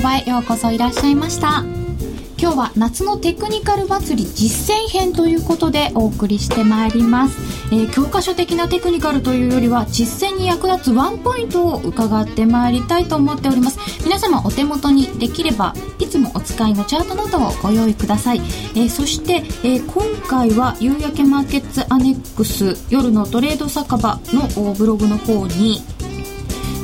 場へようこそいらっしゃいました。今日は夏のテクニカル祭り実践編ということでお送りしてまいります、えー、教科書的なテクニカルというよりは実践に役立つワンポイントを伺ってまいりたいと思っております。皆様お手元にできればいつもお使いのチャートノートをご用意ください、えー、そして、えー、今回は夕焼けマーケッツアネックス夜のトレード酒場のブログの方に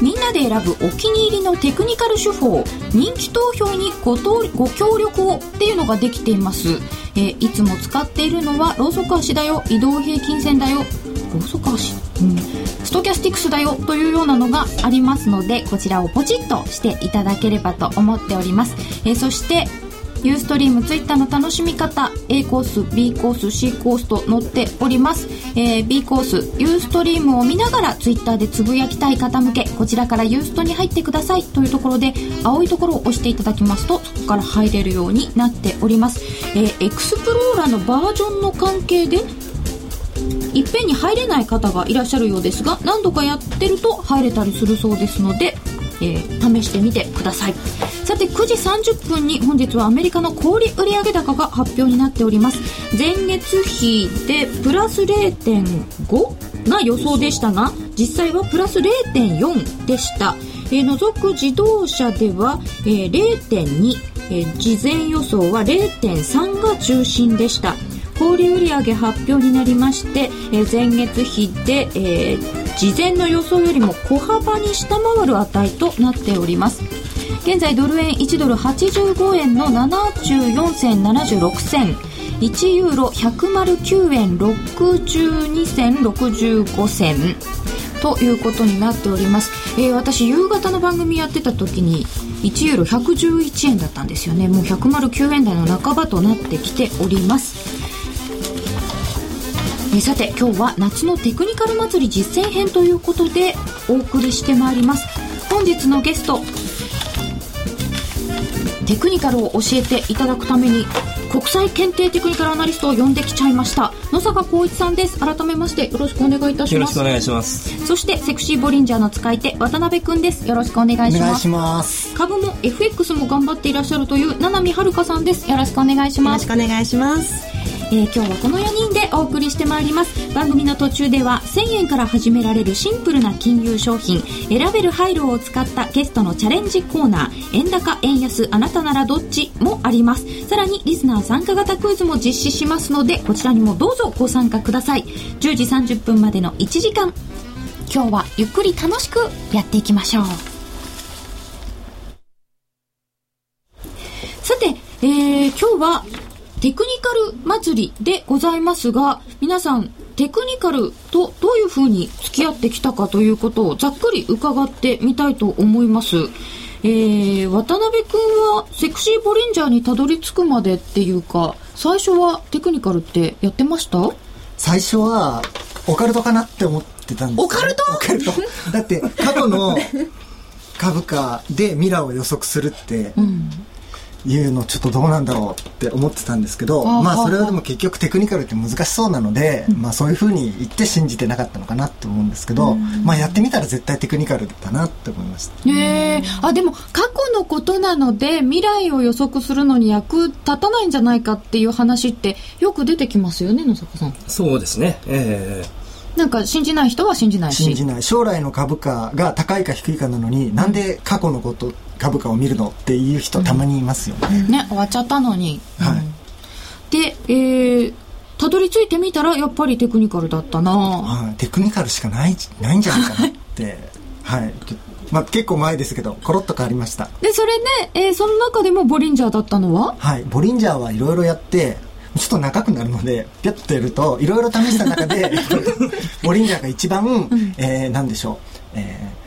みんなで選ぶお気に入りのテクニカル手法人気投票にごご協力をっていうのができています、えー、いつも使っているのはローソク足だよ移動平均線だよ。ローソク足？うん。ストキャスティクスだよというようなのがありますのでこちらをポチッとしていただければと思っております、えー、そしてユーストリームツイッターの楽しみ方 A コース B コース C コースと載っております、えー、B コースユーストリームを見ながらツイッターでつぶやきたい方向けこちらからユーストに入ってください。というところで青いところを押していただきますとそこから入れるようになっております、えー、エクスプローラーのバージョンの関係でいっぺんに入れない方がいらっしゃるようですが何度かやってると入れたりするそうですのでえー、試してみてください。さて9時30分に本日はアメリカの小売売上高が発表になっております。前月比でプラス0.5が予想でしたが実際はプラス0.4でした。えー、除く自動車では、えー、0.2、えー、事前予想は0.3が中心でした。小売売上発表になりまして、えー、前月比で、えー、事前の予想よりも小幅に下回る値となっております。現在ドル円1ドル85円の74銭76銭。1ユーロ109円62銭65銭。ということになっております、えー、私夕方の番組やってた時に1ユーロ111円だったんですよね。もう109円台の半ばとなってきております。えさて今日は夏のテクニカル祭り実践編ということでお送りしてまいります。本日のゲストテクニカルを教えていただくために国際検定テクニカルアナリストを呼んできちゃいました。野坂光一さんです。改めましてよろしくお願いいたします。よろしくお願いします。そしてセクシーボリンジャーの使い手渡辺くんです。よろしくお願いします。ます。株も FX も頑張っていらっしゃるという七海遥さんです。よろしくお願いします。よろしくお願いしますえー、今日はこの4人でお送りしてまいります。番組の途中では1000円から始められるシンプルな金融商品選べる配慮を使ったゲストのチャレンジコーナー円高円安あなたならどっちもあります。さらにリスナー参加型クイズも実施しますのでこちらにもどうぞご参加ください。10時30分までの1時間。今日はゆっくり楽しくやっていきましょう。さて、えー、今日はテクニカル祭りでございますが、皆さん、テクニカルとどういうふうに付き合ってきたかということをざっくり伺ってみたいと思います。えー、渡辺くんはセクシーボリンジャーにたどり着くまでっていうか、最初はテクニカルってやってました？最初は、オカルトかなって思ってたんですオカルト？オカルト。だって、過去の株価で未来を予測するって、うんいうのちょっとどうなんだろうって思ってたんですけどまあそれはでも結局テクニカルって難しそうなので、まあそういうふうに言って信じてなかったのかなって思うんですけど、まあやってみたら絶対テクニカルだなって思いました。へえあでも過去のことなので未来を予測するのに役立たないんじゃないかっていう話ってよく出てきますよね野坂さん。そうですね。ええーなんか信じない人は信じないし。信じない。将来の株価が高いか低いかなのに、なんで過去のこと株価を見るのっていう人たまにいますよね、うん、ね終わっちゃったのに、はい、でえーたどり着いてみたらやっぱりテクニカルだったな、はい、テクニカルしかないないんじゃないかなって。はい。まあ、結構前ですけどコロッと変わりました。でそれで、えー、その中でもボリンジャーだったのは？はい。ボリンジャーはいろいろやってちょっと長くなるのでピャッとやるといろいろ試した中で ボリンジャーが一番、うん、えー、何でしょう、えー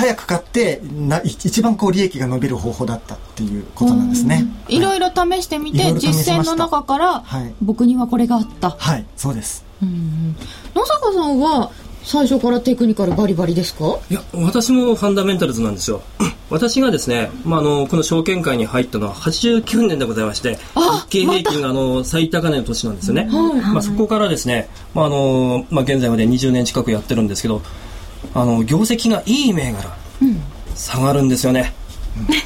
早く買ってな一番こう利益が伸びる方法だったっていうことなんですね、い。ろいろ試してみて、はい、実践の中から、はい、僕にはこれがあった。はい。そうです。野坂さんは最初からテクニカルバリバリですか？いや私もファンダメンタルズなんですよ。私がですね、まあ、あのこの証券会に入ったのは89年でございまして日経平均があの最高値の年なんですよね、まあ、そこからですね、まああのまあ、現在まで20年近くやってるんですけどあの業績がいい銘柄、うん。下がるんですよね。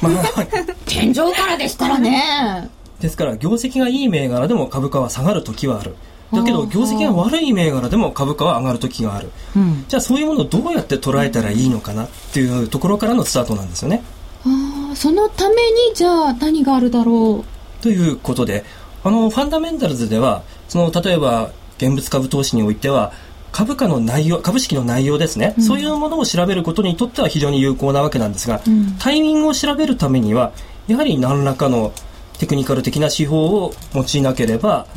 まあ、天井からでしたらね。ですから、業績がいい銘柄でも株価は下がる時はある。だけど、業績が悪い銘柄でも株価は上がる時がある。うん、じゃあ、そういうものをどうやって捉えたらいいのかなっていうところからのスタートなんですよね。あそのために、じゃあ、何があるだろうということで、あの、ファンダメンタルズでは、その、例えば、現物株投資においては、株価の内容、株式の内容ですね、うん、そういうものを調べることにとっては非常に有効なわけなんですが、うん、タイミングを調べるためには、やはり何らかのテクニカル的な手法を用いなければ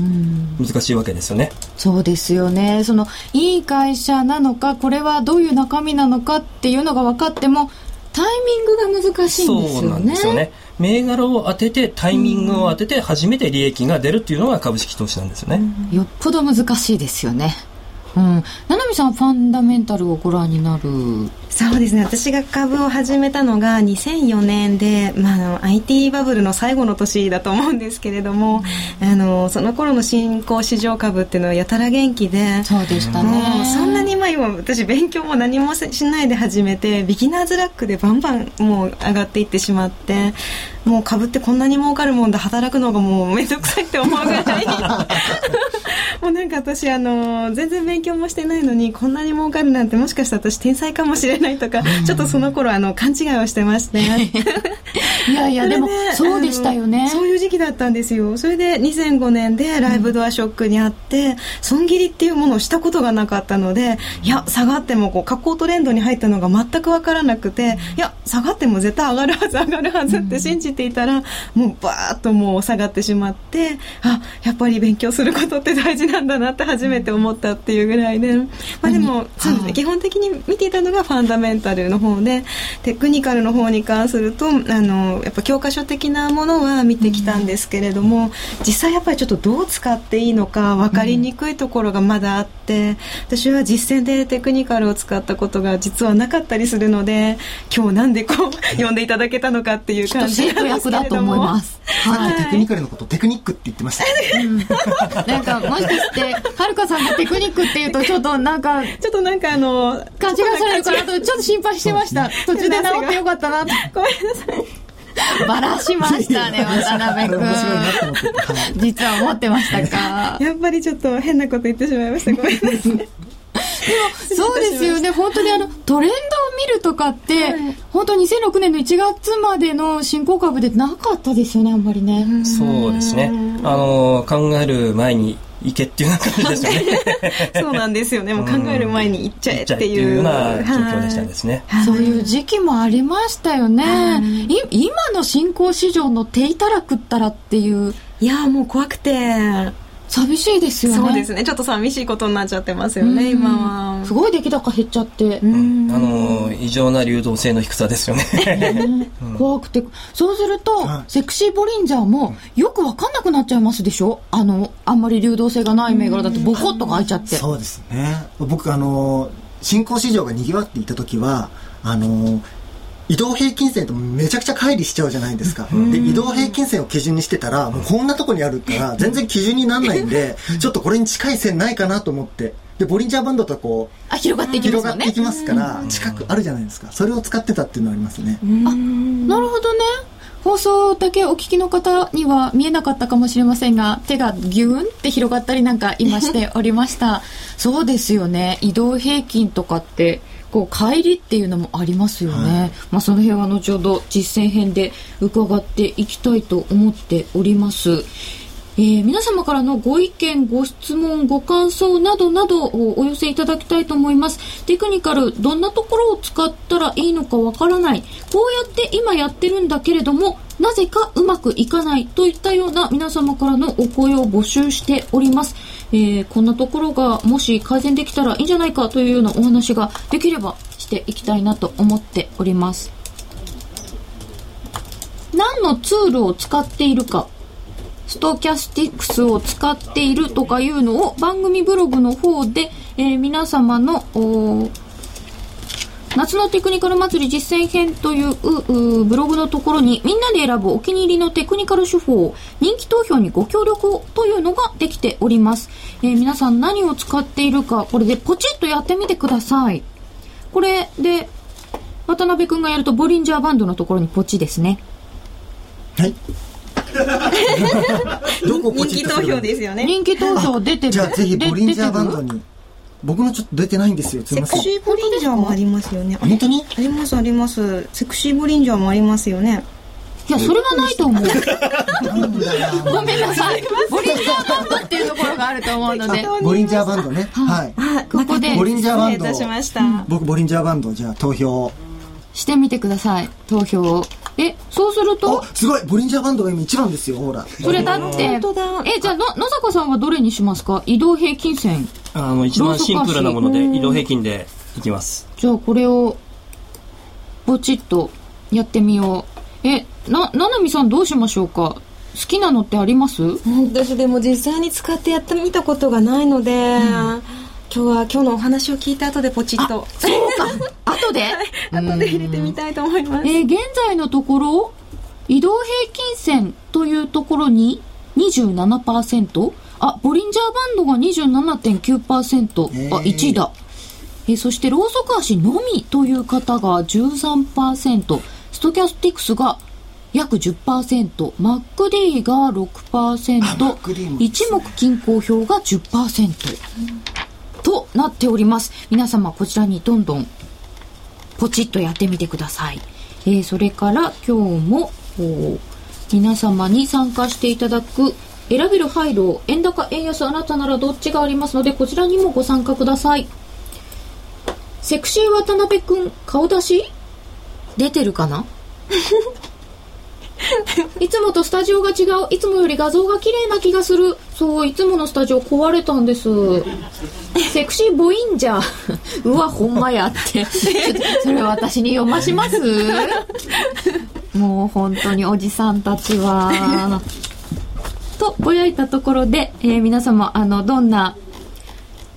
難しいわけですよね、うん、そうですよね。そのいい会社なのかこれはどういう中身なのかっていうのが分かってもタイミングが難しいんですよね。そうなんですよね。銘柄を当ててタイミングを当てて初めて利益が出るっていうのが株式投資なんですよね、よっぽど難しいですよね。うん、七海さんファンダメンタルをご覧になるそうですね。私が株を始めたのが2004年で、まあ、IT バブルの最後の年だと思うんですけれども、うん、あのその頃の新興市場株っていうのはやたら元気でそうでしたね。そんなに今今私勉強も何もしないで始めてビギナーズラックでバンバンもう上がっていってしまってもう株ってこんなに儲かるもんだ働くのがもう面倒くさいって思うぐらい。もうなんか私あの全然勉強もしてないのにこんなに儲かるなんてもしかしたら私天才かもしれないとか、ちょっとその頃あの勘違いをしてまして。いやいやでもそうでしたよね。そういう時期だったんですよ。それで2005年でライブドアショックにあって、損切りっていうものをしたことがなかったのでいや下がってもこう下降トレンドに入ったのが全く分からなくていや下がっても絶対上がるはず上がるはずって信じていたら、もうバーッともう下がってしまってあやっぱり勉強することって大事なんだなって初めて思ったっていうぐらいで、まあ、でも、そうですね、基本的に見ていたのがファンダメンタルの方でテクニカルの方に関するとあのやっぱ教科書的なものは見てきたんですけれども、実際やっぱりちょっとどう使っていいのか分かりにくいところがまだあって、私は実践でテクニカルを使ったことが実はなかったりするので今日なんでこう呼んでいただけたのかっていう感じなんですけれども。はい、テクニカルのことテクニックって言ってました、ね、うん、なんかもしかしてはるかさんがテクニックっていうとちょっとなんかちょっとなんかあの勘違いされるかなとちょっと心配してました、途中で治ってよかったなと。ごめんなさい。バラしましたね、渡辺君。実は思ってましたか。やっぱりちょっと変なこと言ってしまいました。ごめんなさい。そうですよね。本当にあのトレンドを見るとかって、はい、本当2006年の1月までの新興株でなかったですよねあんまりね。そうですね。あの考える前に行けっていう感じですよね。そうなんですよね。もう考える前に行っちゃえっていうような状況でしたですね、そういう時期もありましたよね、今の新興市場の手いたら食ったらっていう。いやもう怖くて寂しいですよね。そうですね。ちょっと寂しいことになっちゃってますよね今は。すごい出来高減っちゃって。あの異常な流動性の低さですよね。怖くて。そうすると、セクシーボリンジャーもよく分かんなくなっちゃいますでしょ？あのあんまり流動性がない銘柄だとボコッと開いちゃって。そうですね。僕あの新興市場がにぎわっていた時はあの移動平均線とめちゃくちゃ乖離しちゃうじゃないですか。で、移動平均線を基準にしてたら、もうこんなとこにあるから、全然基準にならないんで、ちょっとこれに近い線ないかなと思って。で、ボリンジャーバンドとこう、あ、広がっていきます、ね、広がっていきますから、近くあるじゃないですか。それを使ってたっていうのはありますね。あ、なるほどね。放送だけお聞きの方には見えなかったかもしれませんが手がギューンって広がったりなんか今しておりました そうですよね移動平均とかってこう帰りっていうのもありますよね、はい、まあ、その辺は後ほど実践編で伺っていきたいと思っております。えー、皆様からのご意見、ご質問、ご感想などなどをお寄せいただきたいと思います。テクニカル、どんなところを使ったらいいのかわからない。こうやって今やってるんだけれども、なぜかうまくいかないといったような皆様からのお声を募集しております。えー、こんなところがもし改善できたらいいんじゃないかというようなお話ができればしていきたいなと思っております。何のツールを使っているかストキャスティックスを使っているとかいうのを番組ブログの方で、えー、皆様の夏のテクニカル祭り実践編というブログのところにみんなで選ぶお気に入りのテクニカル手法人気投票にご協力をというのができております、えー、皆さん何を使っているかこれでポチッとやってみてください。これで渡辺君がやるとボリンジャーバンドのところにポチですね。はい。どこポ人気投票ですよね。人気投票出てる。じゃあぜひボリンジャーバンドでに僕のちょっと出てないんですよ。すいセクシーボリンジャーもありますよね。本当に？ありますあります。セクシーボリンジャーもありますよね。いやそれはないと思 う。ごめんなさい。ボリンジャーバンドっていうところがあると思うので。ボリンジャーバンドね。はい。あここでボリンジャーバンド。失礼いたしました、僕ボリンジャーバンドじゃあ投票。をしてみてください。投票を。えそうすると？おすごい。ボリンジャーバンドが今一番ですよほら。それだって本当だえじゃあの野坂さんはどれにしますか？移動平均線。あの一番シンプルなもので移動平均でいきます。じゃあこれをポチッとやってみよう。えなななみさんどうしましょうか？好きなのってあります？私でも実際に使ってやってみたことがないので、今日は今日のお話を聞いた後でポチッと。そうか。後で？後で入れてみたいと思います。えー現在のところ移動平均線というところに27%あボリンジャーバンドが27.9%あえー1位だ。えーそしてローソク足のみという方が13%ストキャスティクスが約10%マック D が6%あマック D も一目均衡票が10%となっております皆様こちらにどんどんポチッとやってみてください。えーそれから今日も皆様に参加していただく選べる配慮円高円安あなたならどっちがありますのでこちらにもご参加ください。セクシー渡辺くん顔出し？出てるかな？いつもとスタジオが違う。いつもより画像が綺麗な気がする。そういつものスタジオ壊れたんです。セクシーボインジャー。うわほんまやって。それ私に読まします？もう本当におじさんたちは。とぼやいたところで、えー皆様あのどんな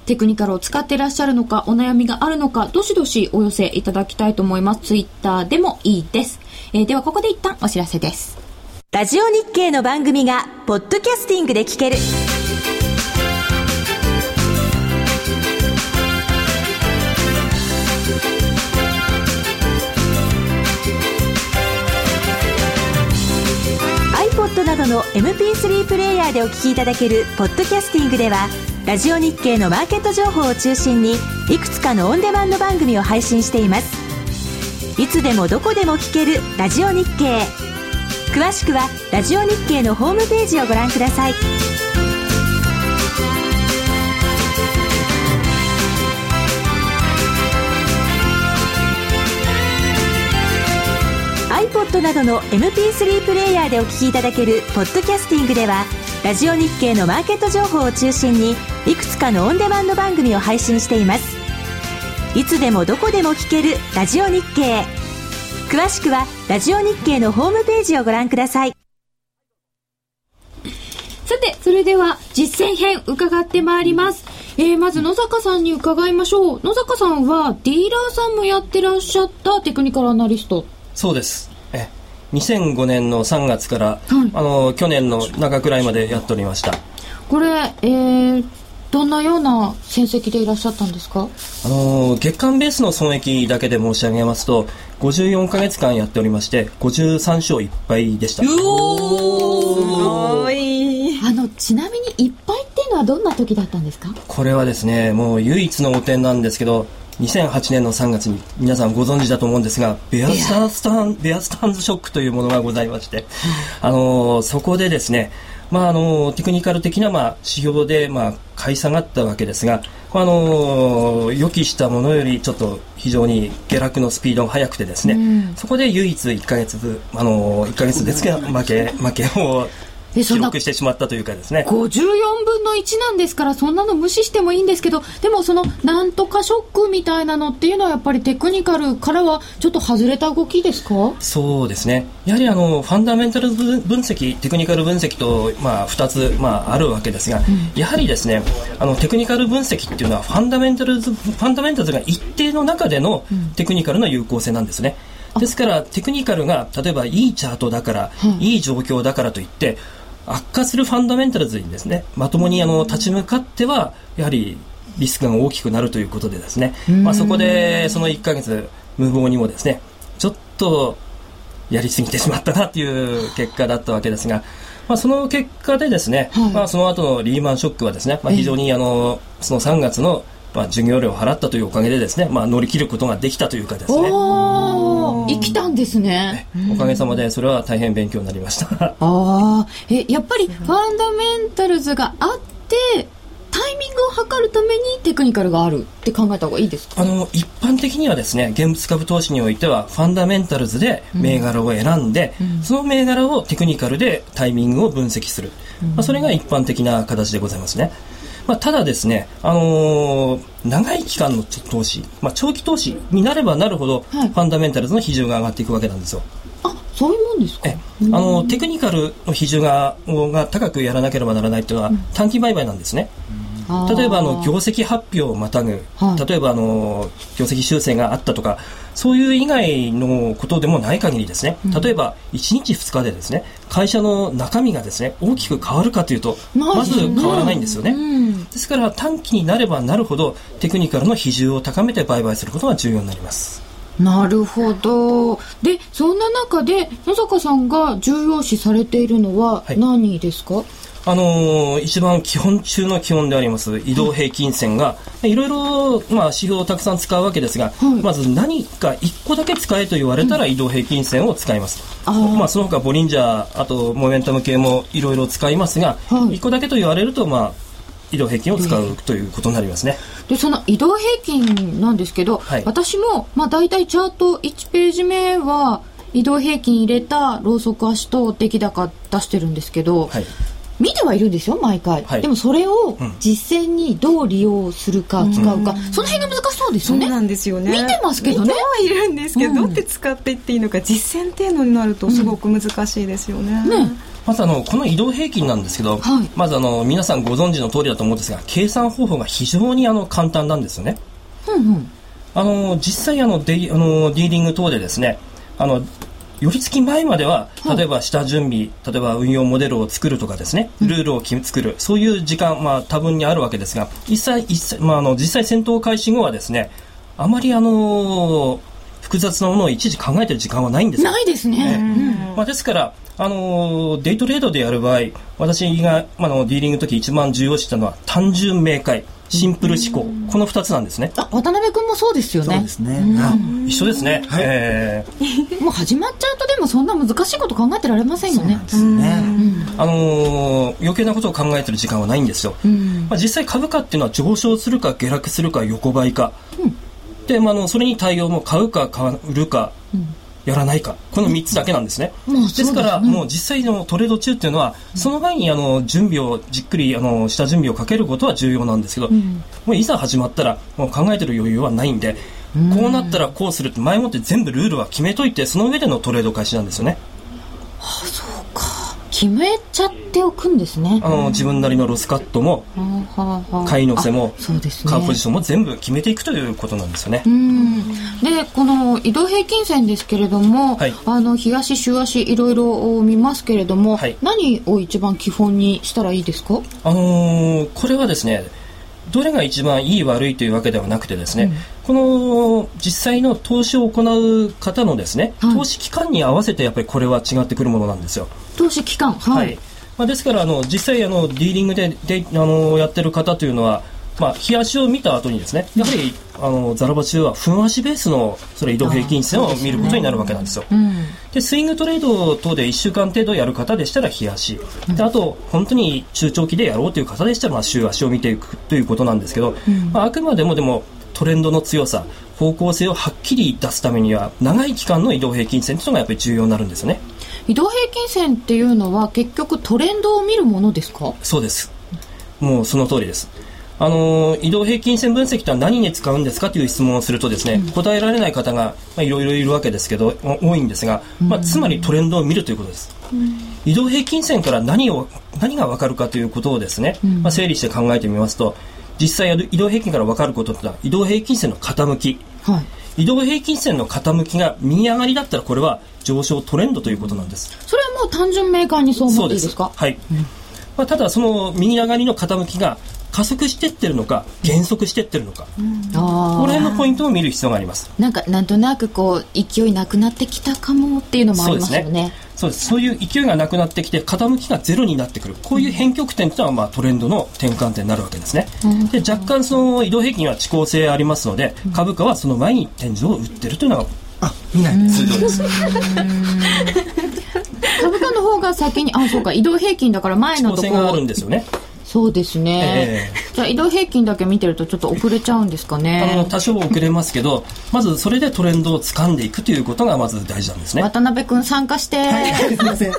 テクニカルを使ってらっしゃるのか、お悩みがあるのか、どしどしお寄せいただきたいと思います。ツイッターでもいいです。えーではここで一旦お知らせです。ラジオ日経の番組がポッドキャスティングで聞ける iPod などの MP3 プレイヤーでお聞きいただけるポッドキャスティングではラジオ日経のマーケット情報を中心にいくつかのオンデマンド番組を配信していますいつでもどこでも聞けるラジオ日経。詳しくはラジオ日経のホームページをご覧ください。iPod などの MP3 プレイヤーでお聞きいただけるポッドキャスティングではラジオ日経のマーケット情報を中心にいくつかのオンデマンド番組を配信しています。いつでもどこでも聞けるラジオ日経詳しくはラジオ日経のホームページをご覧くださいさて、それでは実践編伺ってまいります。えー、まず野坂さんに伺いましょう。野坂さんはディーラーさんもやってらっしゃったテクニカルアナリスト。そうですえ2005年の3月から、あの去年の中くらいまでやっておりましたこれ、えー、どんなような戦績でいらっしゃったんですか？あの月間ベースの損益だけで申し上げますと54か月間やっておりまして53勝1敗でした。おーい。あの、ちなみにいっぱいっていうのはどんな時だったんですか？これはですねもう唯一の汚点なんですけど2008年の3月に皆さんご存知だと思うんですがベアスタースタンベアスタンズショックというものがございまして、あのそこでですねまあ、あのテクニカル的な、まあ、指標で、まあ、買い下がったわけですが、あの予期したものよりちょっと非常に下落のスピードが速くてですね、そこで唯一1ヶ月、あの1ヶ月ですが負け負けを記録してしまったというかですね。54分の1なんですからそんなの無視してもいいんですけどでもそのなんとかショックみたいなのっていうのはやっぱりテクニカルからはちょっと外れた動きですか？そうですね。やはりあのファンダメンタル分析、テクニカル分析とまあ二つまああるわけですが、やはりですね、あのテクニカル分析っていうのはファンダメンタルズファンダメンタルズが一定の中でのテクニカルの有効性なんですね。ですからテクニカルが例えばいいチャートだから、いい状況だからといって悪化するファンダメンタルズにですねまともにあの立ち向かってはやはりリスクが大きくなるということでですね、まあ、そこでその1ヶ月無謀にもですねちょっとやりすぎてしまったなっていう結果だったわけですが、まあ、その結果でですね、はい、まあ、その後のリーマンショックはですね、まあ、非常にあのその3月のまあ、授業料を払ったというおかげでですね、まあ、乗り切ることができたというかですね。生きたんですね。おかげさまで、それは大変勉強になりました。ああ、え、やっぱりファンダメンタルズがあって、タイミングを測るためにテクニカルがあるって考えた方がいいですか？あの一般的にはですね現物株投資においてはファンダメンタルズで銘柄を選んで、うん、その銘柄をテクニカルでタイミングを分析する、うん、まあ、それが一般的な形でございますね。まあ、ただですね、あのー、長い期間の投資、まあ、長期投資になればなるほど、ファンダメンタルズの比重が上がっていくわけなんですよ。あそういうもんですか？あのテクニカルの比重がが高くやらなければならないというのは、短期売買なんですね。例えばあの業績発表をまたぐ、はい、例えばあの業績修正があったとかそういう以外のことでもない限りですね、例えば1日2日でですね会社の中身がですね大きく変わるかというとまず変わらないんですよね、ですから短期になればなるほどテクニカルの比重を高めて売買することが重要になりますなるほど。でそんな中で野坂さんが重要視されているのは何ですか、はいあのー、一番基本中の基本であります移動平均線が、い。ろいろ、まあ、指標をたくさん使うわけですが、はい、まず何か1個だけ使えと言われたら移動平均線を使います。うん、まあ、その他ボリンジャー、あとモメンタム系もいろいろ使いますが、はい、1個だけと言われると、まあ、移動平均を使うということになりますね。でその移動平均なんですけど、はい、私も、まあ、大体チャート1ページ目は移動平均入れたローソク足と出来高出してるんですけど、はい、見てはいるんですよ毎回、はい、でもそれを実践にどう利用するか、使うか、うん、その辺が難しそうですよね。そうなんですよね。見てますけどね。見てはいるんですけど、うん、どうやって使っていっていいのか実践っていうのになるとすごく難しいですよね、ねまずあのこの移動平均なんですけど、はい、まずあの皆さんご存知の通りだと思うんですが計算方法が非常にあの簡単なんですよね。うんうん、あの実際あのデあのディーリング等でですねあの寄り付き前までは例えば下準備、例えば運用モデルを作るとかですねルールを作るそういう時間、まあ、多分にあるわけですが一切一切、まあ、あの実際戦闘開始後はですねあまりあの複雑なものを一時考えてる時間はないんです。ないですね、ね。まあ、ですからあのデイトレードでやる場合私が、まあのディーリングの時一番重要視したのは単純明快シンプル思考、この2つなんですね。あ渡辺君もそうですよね。そうですね、うん、一緒ですね、はい、えー、もう始まっちゃうとでもそんな難しいこと考えてられませんよね。そうね、あのー、余計なことを考えてる時間はないんですよ、まあ、実際株価っていうのは上昇するか下落するか横ばいか、で、まあ、のそれに対応も買うか買うるか、やらないか。この3つだけなんですね、うん、ですから、もう実際のトレード中っていうのは、その前にあの準備をじっくりあの下準備をかけることは重要なんですけど、うん、もういざ始まったらもう考えてる余裕はないんで、こうなったらこうするって前もって全部ルールは決めといてその上でのトレード開始なんですよね。決めちゃっておくんですね。あの自分なりのロスカットも、買い乗せも、そうですね、買うポジションも全部決めていくということなんですよね。でこの移動平均線ですけれども、はい、あの日足週足いろいろ見ますけれども、はい、何を一番基本にしたらいいですか？あのー、これはですねどれが一番いい悪いというわけではなくてですね、うん、この実際の投資を行う方のですね、はい、投資期間に合わせてやっぱりこれは違ってくるものなんですよ。投資期間。はい、はい、まあ、ですからあの実際あのディーリングでであのやってる方というのはまあ、日足を見た後にですねやはりあのザラバ中は分足ベースのそれ移動平均線を見ることになるわけなんですよ。で、ね。うん、スイングトレード等で1週間程度やる方でしたら日足、であと本当に中長期でやろうという方でしたら、まあ、週足を見ていくということなんですけど、うん、まあ、あくまでもでもトレンドの強さ方向性をはっきり出すためには長い期間の移動平均線というのがやっぱり重要になるんですよね。移動平均線っていうのは結局トレンドを見るものですか？そうです。もうその通りです。あの移動平均線分析とは何に使うんですかという質問をするとですね、うん、答えられない方がいろいろいるわけですけど多いんですが、まあ、つまりトレンドを見るということです、うん、移動平均線から何を何が分かるかということをですね、うん、まあ、整理して考えてみますと実際移動平均から分かることというのは移動平均線の傾き、はい、移動平均線の傾きが右上がりだったらこれは上昇トレンドということなんです。それはもう単純明快にそう思っていいですか？はい、まあ、ただその右上がりの傾きが加速してってるのか減速してってるのか、この辺のポイントを見る必要があります。なんかなんとなくこう勢いなくなってきたかもっていうのもありますよねそうです。そういう勢いがなくなってきて傾きがゼロになってくる。こういう変曲点というのはまあトレンドの転換点になるわけですね、で若干その移動平均は遅効性ありますので株価はその前に天井を打ってるというのがあ見ないです。通常です株価の方が先にあそうか移動平均だから前のとこ遅効性があるんですよねそうですね、えじゃあ移動平均だけ見てるとちょっと遅れちゃうんですかあのね多少遅れますけどまずそれでトレンドを掴んでいくということがまず大事なんですね。渡辺君参加して、すいません。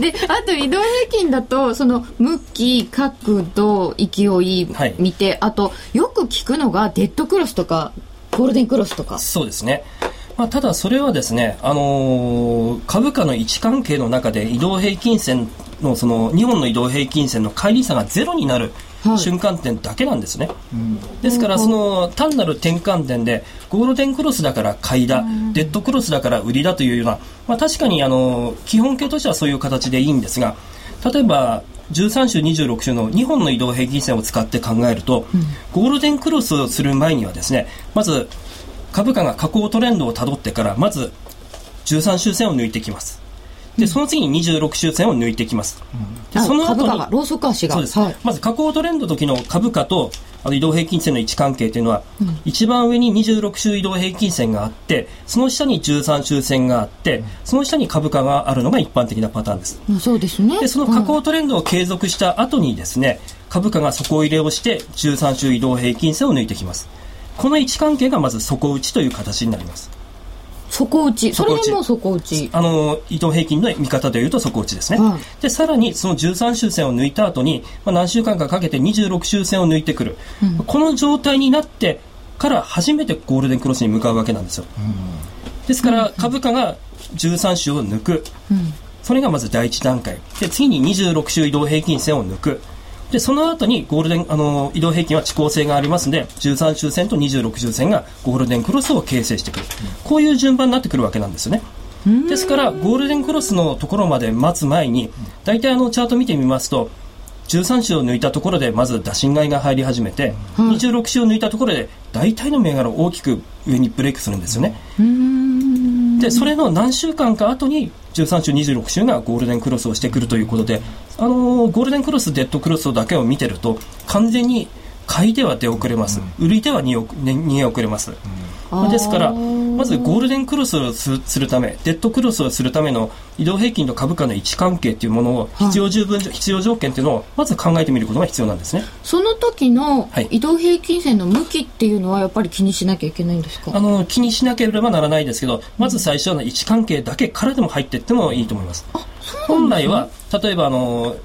であと移動平均だとその向き角度勢いはい。見て、あとよく聞くのがデッドクロスとかゴールデンクロスとか。そうですね。まあ、ただそれはですね、あのー株価の位置関係の中で移動平均線のその2本の移動平均線の乖離差がゼロになるはい。瞬間点だけなんですね。ですからその単なる転換点でゴールデンクロスだから買いだ、デッドクロスだから売りだというような、まあ、確かにあの基本形としてはそういう形でいいんですが例えば13週26週の2本の移動平均線を使って考えると、ゴールデンクロスをする前にはですねまず株価が下降トレンドをたどってからまず13週線を抜いてきますでその次に26週線を抜いてきます、であその後に株価がローソク足が。そうです、はい、まず下降トレンドの時の株価とあの移動平均線の位置関係というのは、一番上に26週移動平均線があってその下に13週線があってその下に株価があるのが一般的なパターンです。まあそうですね。でその下降トレンドを継続した後にですね株価が底入れをして13週移動平均線を抜いてきます。この位置関係がまず底打ちという形になります底打ち。それでもう底打ち。あの移動平均の見方でいうと底打ちですね、はいでさらにその13周線を抜いた後に、まあ、何週間かかけて26周線を抜いてくる、この状態になってから初めてゴールデンクロスに向かうわけなんですよ、ですから株価が13週を抜く、それがまず第一段階。で次に26週移動平均線を抜くでその後にゴールデンあの移動平均は遅効性がありますので13周線と26周線がゴールデンクロスを形成してくる。こういう順番になってくるわけなんですよね。ですからゴールデンクロスのところまで待つ前に大体あのチャート見てみますと13週を抜いたところでまず打診買いが入り始めて、26週を抜いたところで大体の銘柄大きく上にブレイクするんですよねでそれの何週間か後に13週26週がゴールデンクロスをしてくるということで、あのーゴールデンクロスデッドクロスだけを見てると完全に買いでは出遅れます、売りでは逃げ遅れます、まあですからまずゴールデンクロスをすするためデッドクロスをするための移動平均と株価の位置関係というものを必要十分、必要条件というのをまず考えてみることが必要なんですね。その時のはい。移動平均線の向きっていうのはやっぱり気にしなきゃいけないんですか？あの気にしなければならないですけどまず最初の位置関係だけからでも入っていってもいいと思います。本来は例えばあの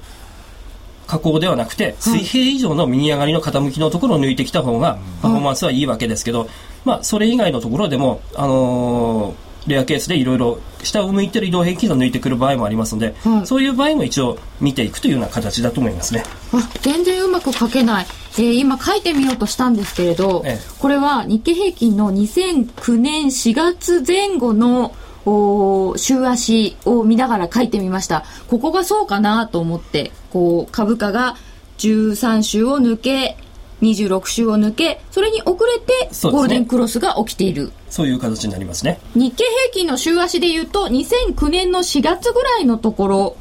下降ではなくて水平以上の右上がりの傾きのところを抜いてきた方がパフォーマンスはいいわけですけど、まあ、それ以外のところでも、あのーレアケースでいろいろ下を向いてる移動平均線を抜いてくる場合もありますので、はい。そういう場合も一応見ていくというような形だと思いますね。あ全然うまく書けない、えー今書いてみようとしたんですけれど、ええ。これは日経平均の2009年4月前後のおー週足を見ながら書いてみました。ここがそうかなと思ってこう株価が13週を抜け26週を抜けそれに遅れてゴールデンクロスが起きている、そういう形になりますね。日経平均の週足で言うと2009年の4月ぐらいのところ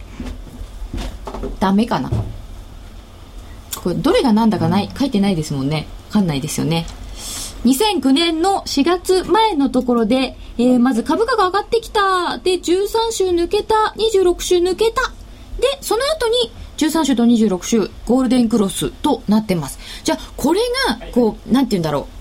ダメかな。これどれが何だかない書いてないですもんね。わかんないですよね2009年の4月前のところで、えーまず株価が上がってきた。で13週抜けた。26週抜けた。でその後に13週と26週ゴールデンクロスとなってます。じゃあこれがこうなんて言うんだろう。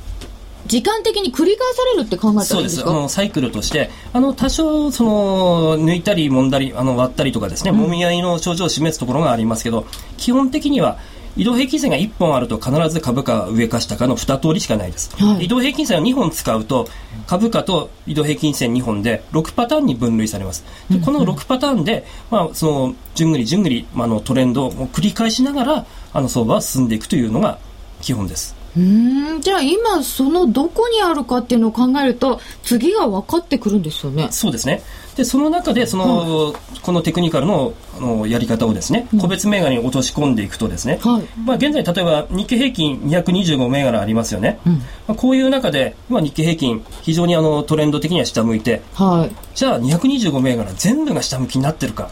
時間的に繰り返されるって考えたらそうです。あのサイクルとしてあの多少その抜いたり揉んだりあの割ったりとかですね、揉み合いの症状を示すところがありますけど基本的には移動平均線が1本あると必ず株価は上か下かの2通りしかないです、はい。移動平均線を2本使うと株価と移動平均線2本で6パターンに分類されます。でこの6パターンで、まあ、そのじゅんぐりじゅんぐり、まあ、あのトレンドを繰り返しながらあの相場は進んでいくというのが基本です。うん。じゃあ今そのどこにあるかっていうのを考えると次が分かってくるんですよね。そうですねでその中でその、このテクニカルのあのやり方をですね個別銘柄に落とし込んでいくとですね、はい。まあ、現在例えば日経平均225銘柄ありますよね、まあ、こういう中で、まあ、日経平均非常にあのトレンド的には下向いてはい。じゃあ225銘柄全部が下向きになってるか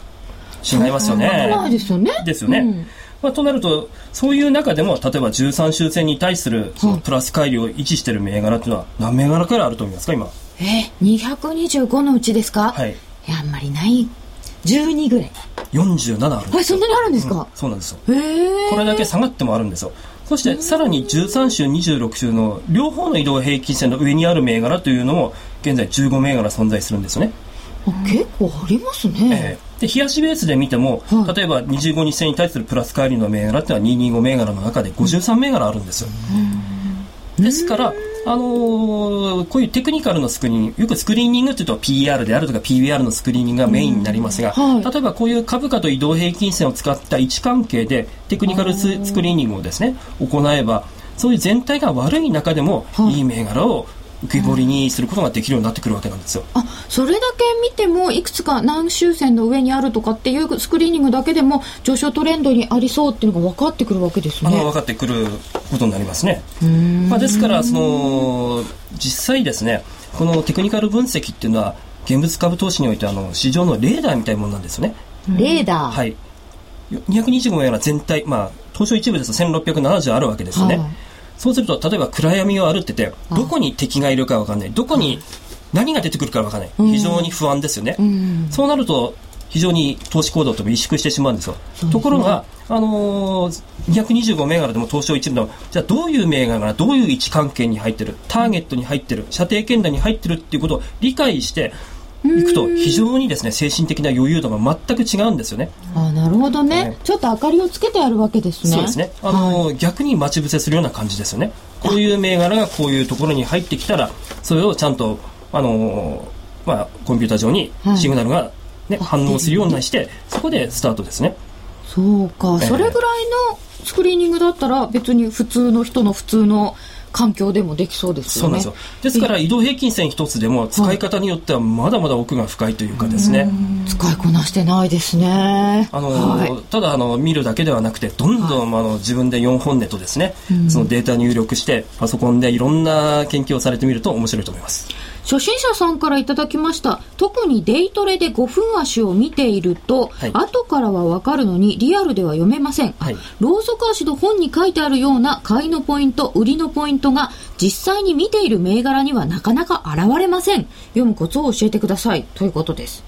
違いますよね。ないですよね。ですよね。うんまあ、となると、そういう中でも、例えば13周線に対するそのプラス乖離を維持している銘柄っていうのは何銘柄くらいあると思いますか、今？え225のうちですか？はい。いやあんまりない12ぐらい47あるんですよ。はいそんなにあるんですか、そうなんですよ。これだけ下がってもあるんですよ。そして、さらに13週、26週の両方の移動平均線の上にある銘柄というのも、現在15銘柄存在するんですよね。結構ありますね、ええ。で、冷やしベースで見ても、はい。例えば25日線に対するプラス乖離の銘柄っていうのは225銘柄の中で53銘柄あるんですよ。ですから、あのーこういうテクニカルのスクリーニング、よくスクリーニングっていうと PR であるとか PBR のスクリーニングがメインになりますが、はい。例えばこういう株価と移動平均線を使った位置関係でテクニカルススクリーニングをですね、行えば、そういう全体が悪い中でも、はい。いい銘柄を浮き彫りにすることができるようになってくるわけなんですよ。あそれだけ見てもいくつか何周線の上にあるとかっていうスクリーニングだけでも上昇トレンドにありそうっていうのが分かってくるわけですねあの分かってくることになりますね。まあ、ですからその実際ですねこのテクニカル分析っていうのは現物株投資においてあの市場のレーダーみたいなものなんですよね。レーダー、はい。225銘柄全体、まあ、東証一部ですと1670あるわけですよね。はいそうすると、例えば暗闇を歩ってて、どこに敵がいるかわかんない。どこに何が出てくるかわかんない。非常に不安ですよね。んそうなると、非常に投資行動とも萎縮してしまうんですよ。ところが、あのー、225銘柄でも東証一部でも、じゃあどういう銘柄がどういう位置関係に入ってる、ターゲットに入ってる、射程圏内に入ってるっていうことを理解していくと、非常にですね、精神的な余裕度が全く違うんですよね。あなるほどね、ねちょっと明かりをつけてあるわけですねそうですね。あのー逆に待ち伏せするような感じですよね。こういう銘柄がこういうところに入ってきたら、それをちゃんと、あのーまあ、コンピューター上にはいシグナルが、ね反応するようにして、そこでスタートですね。そうか、ええそれぐらいのスクリーニングだったら別に普通の人の普通の環境でもできそうですよね。そうなんですよ。ですから移動平均線一つでも使い方によってはまだまだ奥が深いというかですね。使いこなしてないですね。あのはい。ただあの見るだけではなくてどんどん、あの自分で4本ネットですね、そのデータ入力してパソコンでいろんな研究をされてみると面白いと思います。初心者さんからいただきました。特にデイトレで5分足を見ていると、はい。後からは分かるのにリアルでは読めません、はい。ローソク足の本に書いてあるような買いのポイント売りのポイントが実際に見ている銘柄にはなかなか現れません。読むコツを教えてください。ということです。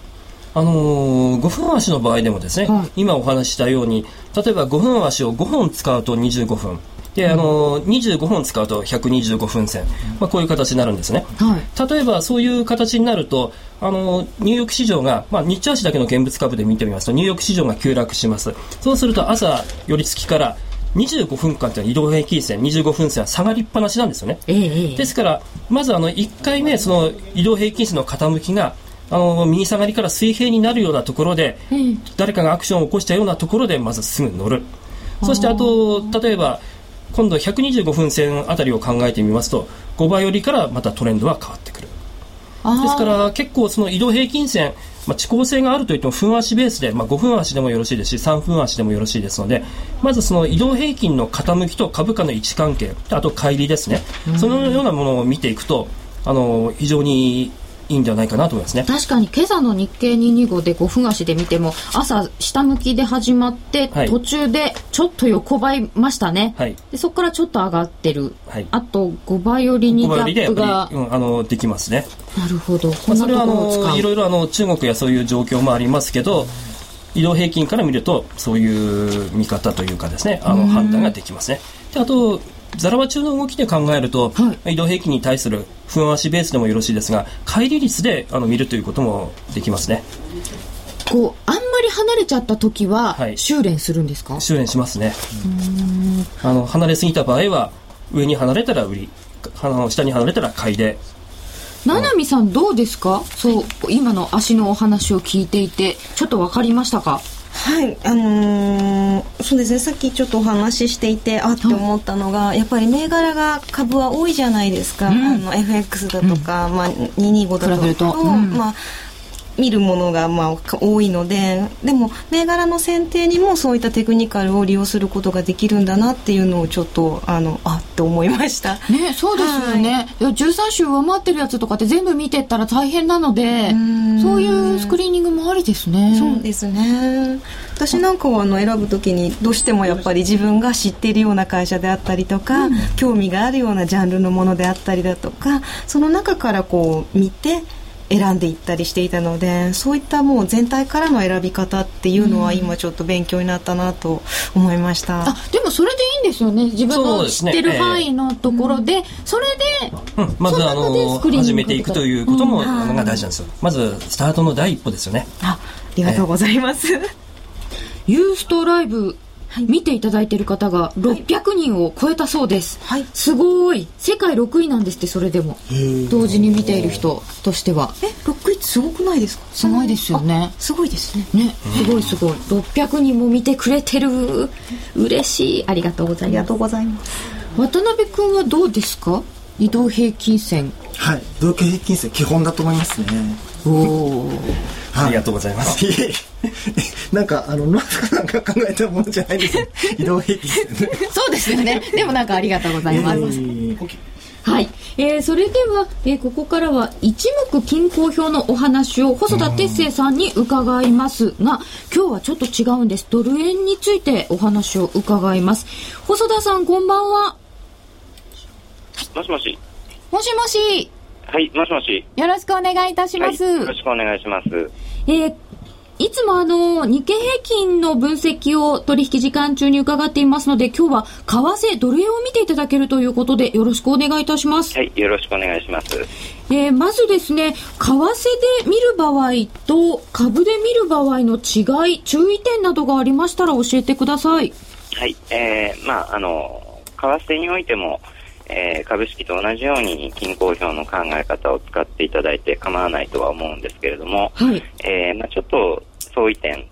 あのー、5分足の場合でもですね、はい。今お話ししたように例えば5分足を5本使うと25分で、あのー、25本使うと125分線、まあ、こういう形になるんですね。はい。例えばそういう形になると、あのニューヨーク市場が、まあ、日中足だけの現物株で見てみますとニューヨーク市場が急落します。そうすると朝寄り付きから25分間というのは移動平均線25分線は下がりっぱなしなんですよね。ええええ。ですからまずあの1回目その移動平均線の傾きがあの右下がりから水平になるようなところで、ええ。誰かがアクションを起こしたようなところでまずすぐ乗る。そしてあと例えば今度125分線あたりを考えてみますと5倍よりからまたトレンドは変わってくる。ですから結構その移動平均線、まあ、遅効性があるといっても分足ベースで、まあ、5分足でもよろしいですし3分足でもよろしいですのでまずその移動平均の傾きと株価の位置関係あと乖離ですね。そのようなものを見ていくとあの非常にいいんではないかなと思いますね。確かに今朝の日経225で5分足で見ても朝下向きで始まって、はい。途中でちょっと横ばいましたね、はい。でそこからちょっと上がってる、はい。あと5倍寄りに5ギャップが。うん、あのできますね。なるほど。こまあ、んなとそれはあころを使う。のいろいろあの中国やそういう状況もありますけど移動平均から見るとそういう見方というかですねあの判断ができますね。であとザラバ中の動きで考えると、は移動平均に対する分足ベースでもよろしいですが乖離率であの見るということもできますね。こうあんまり離れちゃった時ははい。修練するんですか、修練しますね。あの離れすぎた場合は上に離れたら売りあの下に離れたら買いで。ななみさんどうですか？そう今の足のお話を聞いていてちょっと分かりましたか？はいあのー、そうですねさっきちょっとお話ししていてあって思ったのが、やっぱり銘柄が株は多いじゃないですか、うん、あの FX だとか、うん、まあ、225だとか、うん、まあ見るものがまあ多いのででも銘柄の選定にもそういったテクニカルを利用することができるんだなっていうのをちょっとあのあって思いました。ねそうですよね、はい、13週上回ってるやつとかって全部見てったら大変なのでそういうスクリーニングもありですね。そうですね。私なんかはあの選ぶ時にどうしてもやっぱり自分が知っているような会社であったりとか、うん、興味があるようなジャンルのものであったりだとかその中からこう見て選んでいったりしていたのでそういったもう全体からの選び方っていうのは今ちょっと勉強になったなと思いました、うん、あでもそれでいいんですよね。自分の知ってる範囲のところで、それで、うん、まずあの始めていくということも、のが大事なんですよ。まずスタートの第一歩ですよね。あありがとうございます、ユーストライブ見ていただいている方が600人を超えたそうです、はい、すごい。世界6位なんですってそれでも。同時に見ている人としては。え6位ってすごくないですか？すごいですよね。すごいですね。ねすごいすごい。600人も見てくれてる。嬉しい。ありがとうございます。ありがとうございます。渡辺君はどうですか？移動平均線。はい。移動平均線基本だと思いますね。おおありがとうございます。なんか、あの、ノーさんが考えたものじゃないです。移動平均そうですよね。でもなんかありがとうございます。はい、えー、それでは、えー、ここからは一目均衡表のお話を細田哲生さんに伺いますが今日はちょっと違うんですドル円についてお話を伺います細田さんこんばんはもしもしもしもしはい、もしもし。よろしくお願いいたします。はい、よろしくお願いします。えー、いつもあの、日経平均の分析を取引時間中に伺っていますので、今日は為替、ドル円を見ていただけるということで、よろしくお願いいたします。はい、よろしくお願いします。えー、まずですね、為替で見る場合と株で見る場合の違い、注意点などがありましたら教えてください。はい、えー、まあ、あの、為替においても、えー、株式と同じように均衡表の考え方を使っていただいて構わないとは思うんですけれども、はい、えー、まあ、ちょっと相違点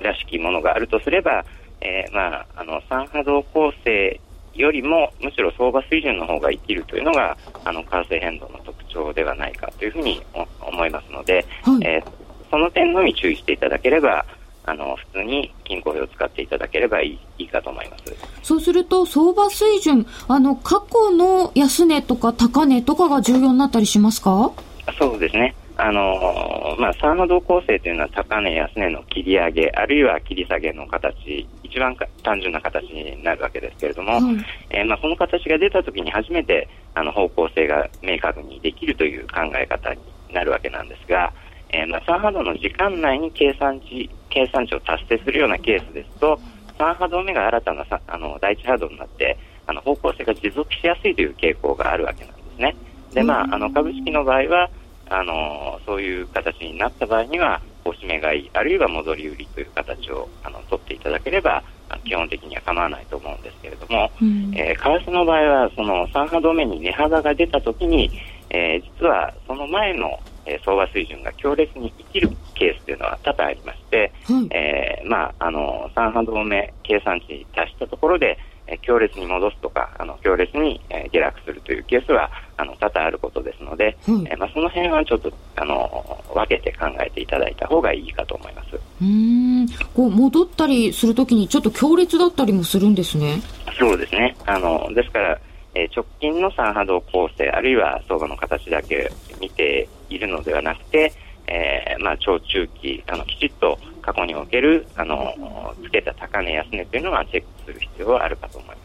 らしきものがあるとすれば、えー、まあ、あの3波動構成よりもむしろ相場水準の方が生きるというのがあの為替変動の特徴ではないかというふうに思いますので、はい、えその点のみ注意していただければあの普通に均衡表を使っていただければいいいいかと思います。そうすると相場水準あの過去の安値とか高値とかが重要になったりしますか？そうですね。あのまあ、3波動構成というのは高値、安値の切り上げ、あるいは切り下げの形、一番単純な形になるわけですけれども、はい、えー、まあ、この形が出たときに初めてあの方向性が明確にできるという考え方になるわけなんですが、えー、まあ、3波動の時間内に計算値計算値を達成するようなケースですと、3波動目が新たなあの第1波動になって、あの方向性が持続しやすいという傾向があるわけなんですね。で、まあ、あの株式の場合は、あのそういう形になった場合には、おしめ買い、あるいは戻り売りという形をあの取っていただければ、基本的には構わないと思うんですけれども、うん、えー、為替の場合は、その3波動目に値幅が出たときに、えー、実はその前のえー、相場水準が強烈に生きるケースというのは多々ありまして、はい、えー、まあ、あの3波動目計算値に達したところで、えー、強烈に戻すとかあの強烈に、えー、下落するというケースはあの多々あることですので、はい、えー、まあ、その辺はちょっとあの分けて考えていただいた方がいいかと思います。うん。こう戻ったりするときにちょっと強烈だったりもするんですね。そうですね。あのですからえ直近の3波動構成あるいは相場の形だけ見ているのではなくて、えー、まあ、超中期あのきちっと過去におけるあのつけた高値安値というのはチェックする必要はあるかと思います。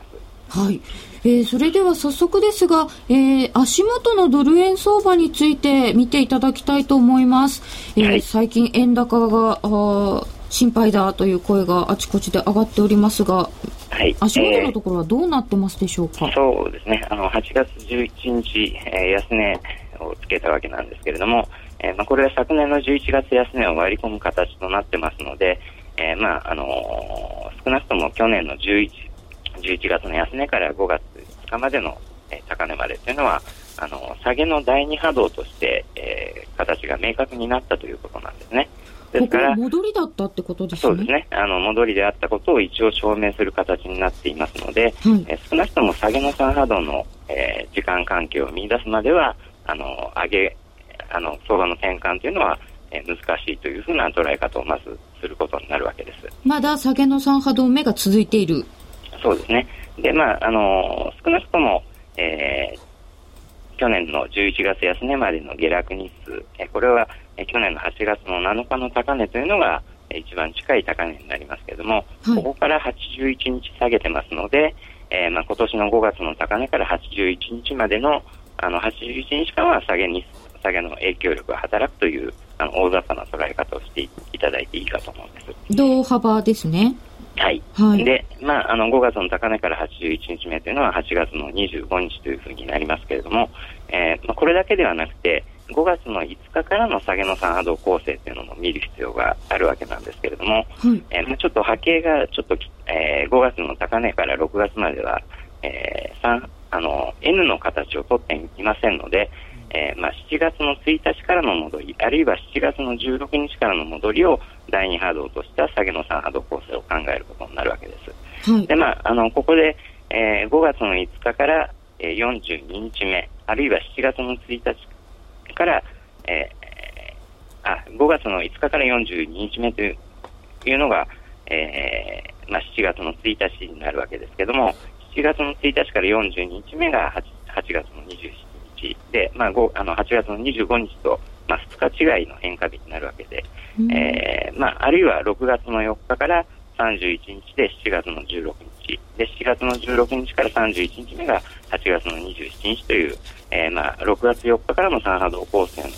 はい、えー、それでは早速ですが、えー、足元のドル円相場について見ていただきたいと思います。えー、はい、最近円高があ心配だという声があちこちで上がっておりますが、はい、足元のところはどうなってますでしょうか、えー、そうですね、あの8月11日、えー、安値をつけたわけなんですけれども、えーまあ、これは昨年の11月安値を割り込む形となってますので、えーまああのー、少なくとも去年の11 11月の安値から5月5日までの、えー、高値までというのは、あの下げの第二波動として、えー、形が明確になったということなんですね。ですから。戻りだったってことですね。そうですね。あの、戻りであったことを一応証明する形になっていますので、はい、え少なくとも下げの3波動の、えー、時間関係を見出すまでは、あの、上げ、あの、相場の転換というのは、えー、難しいというふうな捉え方をまずすることになるわけです。まだ下げの3波動目が続いている。そうですね。で、まあ、あの、少なくとも、えー、去年の11月安値までの下落日数、えこれは、え去年の8月の7日の高値というのが、え一番近い高値になりますけれども、はい、ここから81日下げてますので、えー、まあ、今年の5月の高値から81日までのあの81日間は下げに下げの影響力が働くというあの大雑把な捉え方をしていただいていいかと思うんです。同幅ですね。はい。はい、で、まあ、あの、5月の高値から81日目というのは8月の25日というふうになりますけれども、えー、まあ、これだけではなくて、5月の5日からの下げの3波動構成というのも見る必要があるわけなんですけれども、はい、えー、まあ、ちょっと波形がちょっと、えー、5月の高値から6月までは、えー、あの N の形をとっていませんので、えーまあ、7月の1日からの戻り、あるいは7月の16日からの戻りを第2波動とした下げの3波動構成を考えることになるわけです。はい、で、まあ、あの、ここで、えー、5月の5日から、えー、42日目、あるいは7月の1日から、えー、あ、5月の5日から42日目というのが、えー、まあ、7月の1日になるわけですけども、7月の1日から42日目が 8, 8月の27日で、まあ、5あの8月の25日と、まあ、2日違いの変化日になるわけで、うん、えー、まあ、あるいは6月の4日から31日で7月の16日で7月の16日から31日目が8月の27日という、えー、まあ、6月4日からの3波動構成の、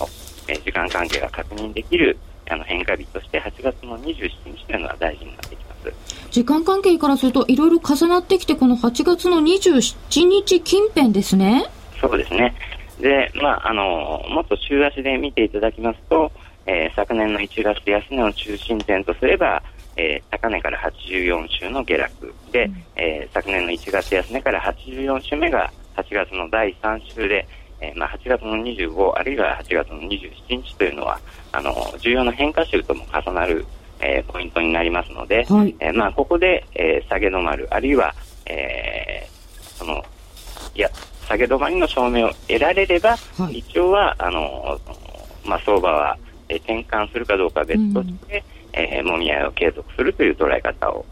えー、時間関係が確認できるあの変化日として8月の27日というのが大事になってきます。時間関係からするといろいろ重なってきてこの8月の27日近辺ですね。そうですね。で、まあ、あの、もっと週足で見ていただきますと、えー、昨年の1月安値を中心点とすれば、えー、高値から84週の下落で、うん、えー、昨年の1月安値から84週目が8月の第3週で、えーまあ、8月の25あるいは8月の27日というのはあの重要な変化週とも重なる、えー、ポイントになりますので、はい、えー、まあ、ここで、えー、下げ止まるあるいは、えー、そのいや下げ止まりの証明を得られれば、はい、一応はあの、まあ、相場は、えー、転換するかどうかは別として、うんえー、もみ合いを継続するという捉え方を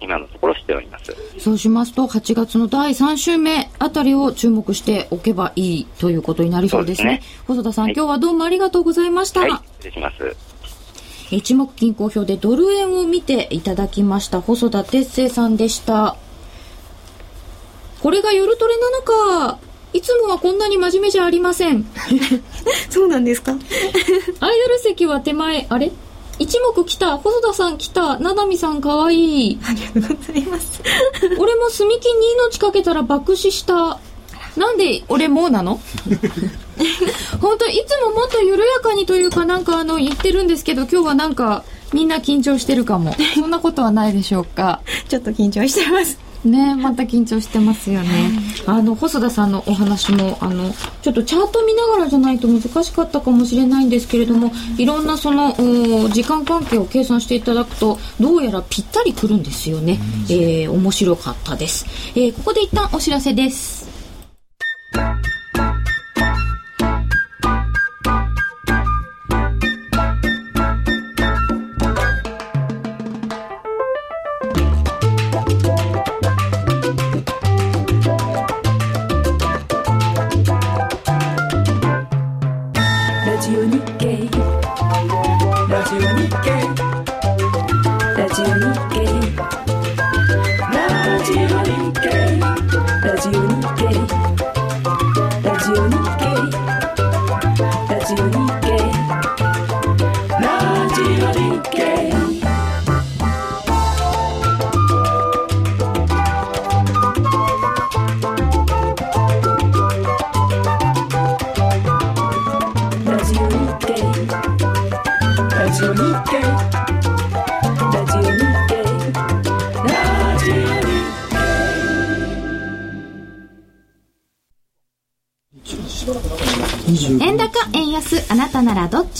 今のところしております。そうしますと8月の第3週目あたりを注目しておけばいいということになりそうですね、ね、細田さん、はい、今日はどうもありがとうございました、はい、失礼します。一目均衡表でドル円を見ていただきました細田哲星さんでした。これが夜トレなのかいつもはこんなに真面目じゃありません。そうなんですか？アイドル席は手前あれ？一目来た。細田さん来た。ななみさんかわい。いありがとうございます。俺も住金に命かけたら爆死した。なんで俺もうなの？本当いつももっと緩やかにというかなんかあの言ってるんですけど今日はなんかみんな緊張してるかも。そんなことはないでしょうか。ちょっと緊張してます。ねまた緊張してますよね、あの細田さんのお話もあのちょっとチャート見ながらじゃないと難しかったかもしれないんですけれどもいろんなその時間関係を計算していただくとどうやらぴったりくるんですよね、えー、面白かったです、えー、ここで一旦お知らせです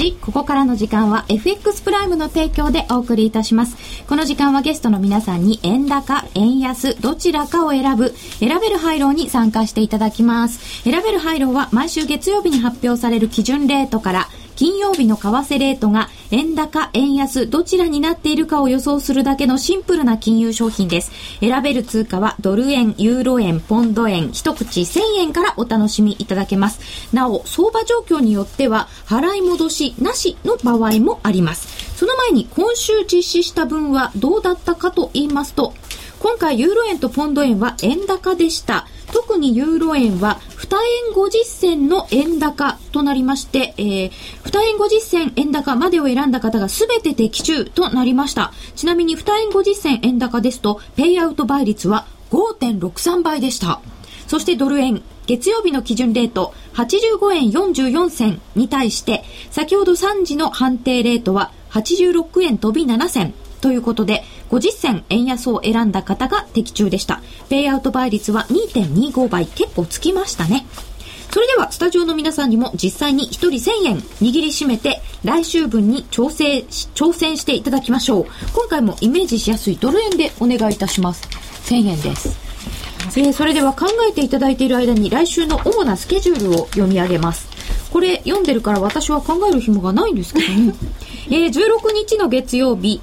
ならどっちここからの時間は FX プライムの提供でお送りいたします。この時間はゲストの皆さんに円高円安どちらかを選ぶ選べる廃炉に参加していただきます。選べる廃炉は毎週月曜日に発表される基準レートから金曜日の為替レートが円高、円安、どちらになっているかを予想するだけのシンプルな金融商品です。選べる通貨はドル円、ユーロ円、ポンド円、一口1000円からお楽しみいただけます。なお、相場状況によっては、払い戻しなしの場合もあります。その前に今週実施した分はどうだったかと言いますと、今回ユーロ円とポンド円は円高でした。特にユーロ円は2円50銭の円高となりまして、えー、2円50銭円高までを選んだ方が全て的中となりました。ちなみに2円50銭円高ですと、ペイアウト倍率は5.63倍でした。そしてドル円、月曜日の基準レート85円44銭に対して、先ほど3時の判定レートは86円飛び7銭。ということで、50銭円安を選んだ方が的中でした。ペイアウト倍率は2.25倍。結構つきましたね。それでは、スタジオの皆さんにも実際に1人1000円握りしめて、来週分に調整、挑戦していただきましょう。今回もイメージしやすいドル円でお願いいたします。1000円です。えー、それでは考えていただいている間に来週の主なスケジュールを読み上げます。これ読んでるから私は考える暇がないんですけどね。えー、16日の月曜日、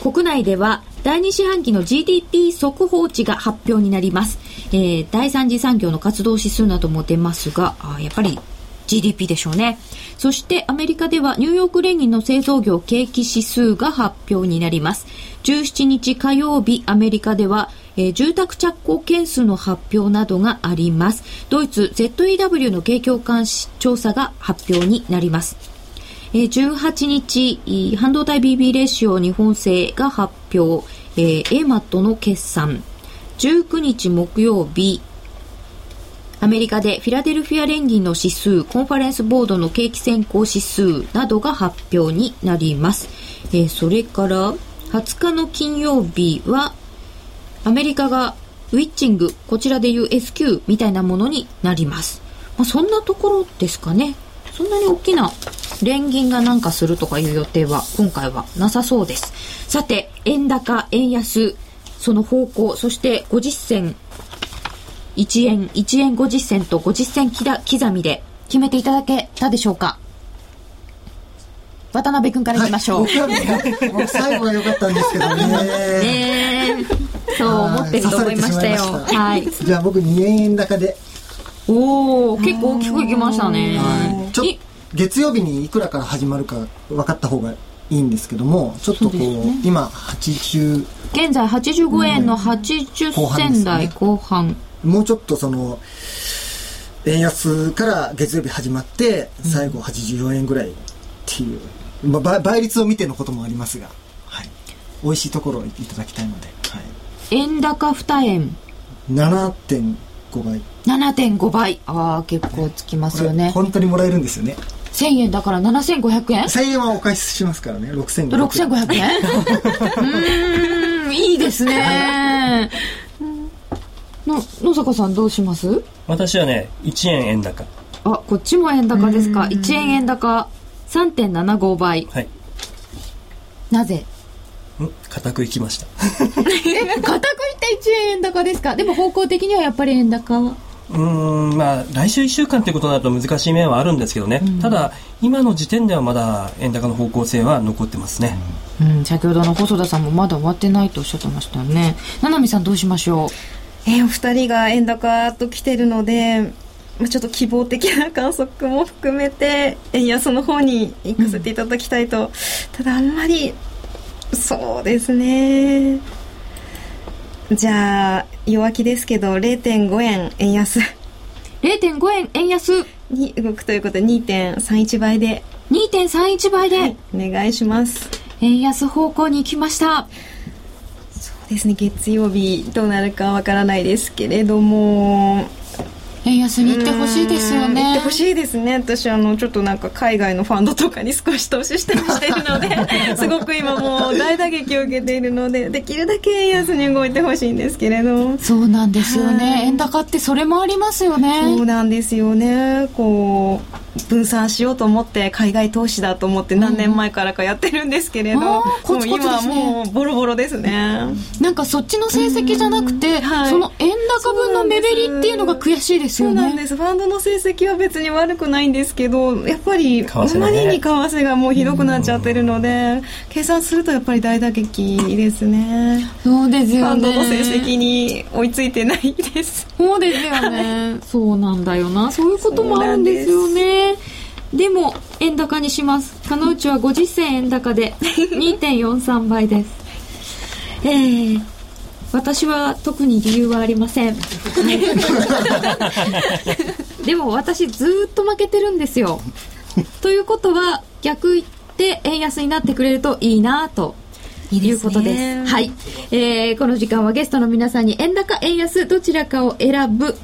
国内では第2四半期の GDP 速報値が発表になります。えー、第3次産業の活動指数なども出ますが、あやっぱり GDP でしょうね。そしてアメリカではニューヨーク連銀の製造業景気指数が発表になります。17日火曜日アメリカでは、えー、住宅着工件数の発表などがあります。ドイツ ZEW の景況監視調査が発表になります。え、18日、半導体 BB レシオ日本製が発表、えー、AMAT の決算。19日木曜日、アメリカでフィラデルフィア連銀の指数、コンファレンスボードの景気先行指数などが発表になります。えー、それから20日の金曜日は、アメリカがウィッチング、こちらでいう SQ みたいなものになります。まあ、そんなところですかね。そんなに大きな連銀がなんかするとかいう予定は今回はなさそうです。さて、円高、円安、その方向、そして50銭、1円、1円50銭と50銭刻みで決めていただけたでしょうか？渡辺君からいきましょう。はい、最後は良かったんですけどね。ねそう思ってると思いましたよ。はい。じゃあ僕2円円高で。おお結構大きくいきましたね。はい、ちょ月曜日にいくらから始まるか分かった方がいいんですけどもちょっとこう、ね、今80現在85円の80銭台後半、ね、もうちょっとその円安から月曜日始まって最後84円ぐらいっていう、うん、まあ、倍率を見てのこともありますが、はい、美味しいところをいただきたいので、はい、円高2円。7.5倍7.5倍。ああ結構つきますよね。本当にもらえるんですよね。1000円だから7500円 ?1000 円はお返ししますからね6500円。6500円？うんいいですね。の野坂さんどうします？私はね1円円高。あこっちも円高ですか？1円円高。3.75倍。はい。なぜ？固くいきました。え固くいった1円円高ですか？でも方向的にはやっぱり円高うんまあ来週1週間ということになると難しい面はあるんですけどね、うん、ただ今の時点ではまだ円高の方向性は残ってますね、うん、先ほどの細田さんもまだ終わってないとおっしゃってましたよね。七海さんどうしましょう？えー、お二人が円高と来てるのでまあ、ちょっと希望的な観測も含めて円安の方に行かせていただきたいと、うん、ただあんまりそうですねじゃあ弱気ですけど0.5円円安。0.5円円安。に動くということで2.31倍で。2.31倍で、はい、お願いします。円安方向に行きました。そうですね月曜日どうなるかわからないですけれども円安に行ってほしいですよね。行ってほしいですね。私、あの、ちょっとなんか海外のファンドとかに少し投資したりしているので、すごく今もう大打撃を受けているので、できるだけ円安に動いてほしいんですけれど。そうなんですよね。円高ってそれもありますよね。そうなんですよね。こう、分散しようと思って海外投資だと思って何年前からかやってるんですけれど、うん、もう今もうボロボロですねなんかそっちの成績じゃなくて、はい、その円高分の目減りっていうのが悔しいですよね。そうなんです。ファンドの成績は別に悪くないんですけどやっぱりあまりに為替がもうひどくなっちゃってるので計算するとやっぱり大打撃ですね。そうですよね。ファンドの成績に追いついてないです。そうですよね。そうなんだよな。そういうこともあるんですよね。でも円高にします。加納内は50銭円高で 2.43倍です。えー、私は特に理由はありません でも私ずっと負けてるんですよということは逆言って円安になってくれるといいなということです。はい、えー。この時間はゲストの皆さんに円高、円安、どちらかを選ぶ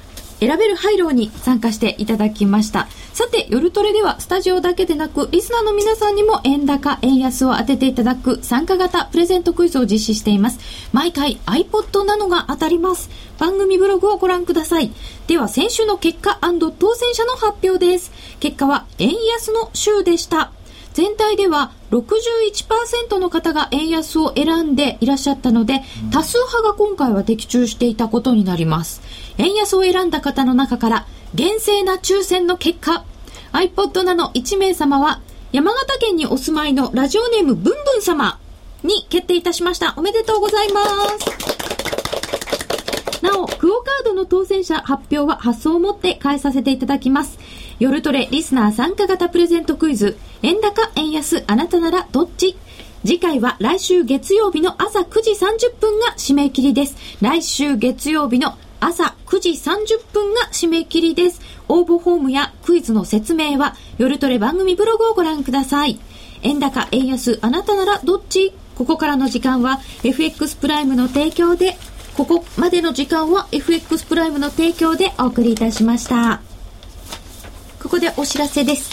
選べるハイローに参加していただきました。さて、夜トレではスタジオだけでなく、リスナーの皆さんにも円高、円安を当てていただく参加型プレゼントクイズを実施しています。毎回 iPod なのが当たります。番組ブログをご覧ください。では、先週の結果当選者の発表です。結果は円安の週でした。全体では61%の方が円安を選んでいらっしゃったので、多数派が今回は的中していたことになります。円安を選んだ方の中から、厳正な抽選の結果、iPod なの1名様は、山形県にお住まいのラジオネームブンブン様に決定いたしました。おめでとうございます。なお、クオカードの当選者発表は発送をもって返させていただきます。夜トレリスナー参加型プレゼントクイズ、円高、円安、あなたならどっち？次回は来週月曜日の朝9時30分が締め切りです。来週月曜日の朝9時30分が締め切りです。応募フォームやクイズの説明は夜トレ番組ブログをご覧ください。円高、円安、あなたならどっち？ここからの時間は FX プライムの提供で、ここまでの時間は FX プライムの提供でお送りいたしました。ここでお知らせです。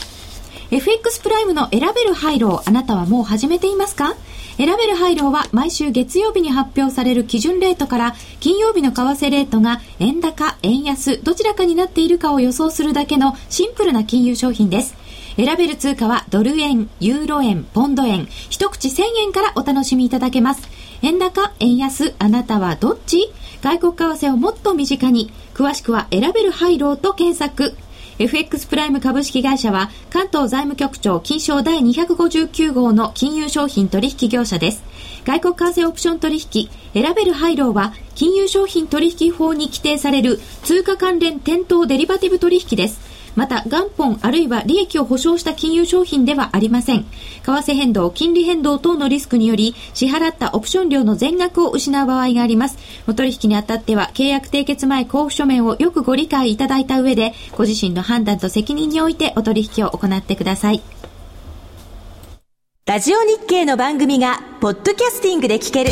FX プライムの選べる配慮あなたはもう始めていますか？選べる配慮は毎週月曜日に発表される基準レートから金曜日の為替レートが円高、円安、どちらかになっているかを予想するだけのシンプルな金融商品です。選べる通貨はドル円、ユーロ円、ポンド円、一口1000円からお楽しみいただけます。円高、円安、あなたはどっち？外国為替をもっと身近に。詳しくは選べる配慮と検索。FX プライム株式会社は関東財務局長金賞第259号の金融商品取引業者です。外国為替オプション取引選べる配慮は金融商品取引法に規定される通貨関連店頭デリバティブ取引です。また元本あるいは利益を保証した金融商品ではありません。為替変動、金利変動等のリスクにより支払ったオプション料の全額を失う場合があります。お取引にあたっては契約締結前交付書面をよくご理解いただいた上でご自身の判断と責任においてお取引を行ってください。ラジオ日経の番組がポッドキャスティングで聞ける。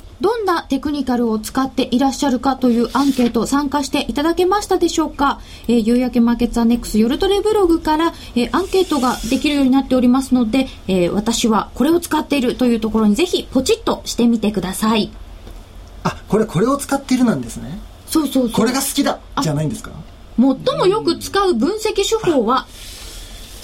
どんなテクニカルを使っていらっしゃるかというアンケート参加していただけましたでしょうか、えー、夕焼けマーケッツアネックス夜トレブログから、えー、アンケートができるようになっておりますので、えー、私はこれを使っているというところにぜひポチッとしてみてください。あこれこれを使っているなんですね。そうそうそう。これが好きだじゃないんですか？最もよく使う分析手法は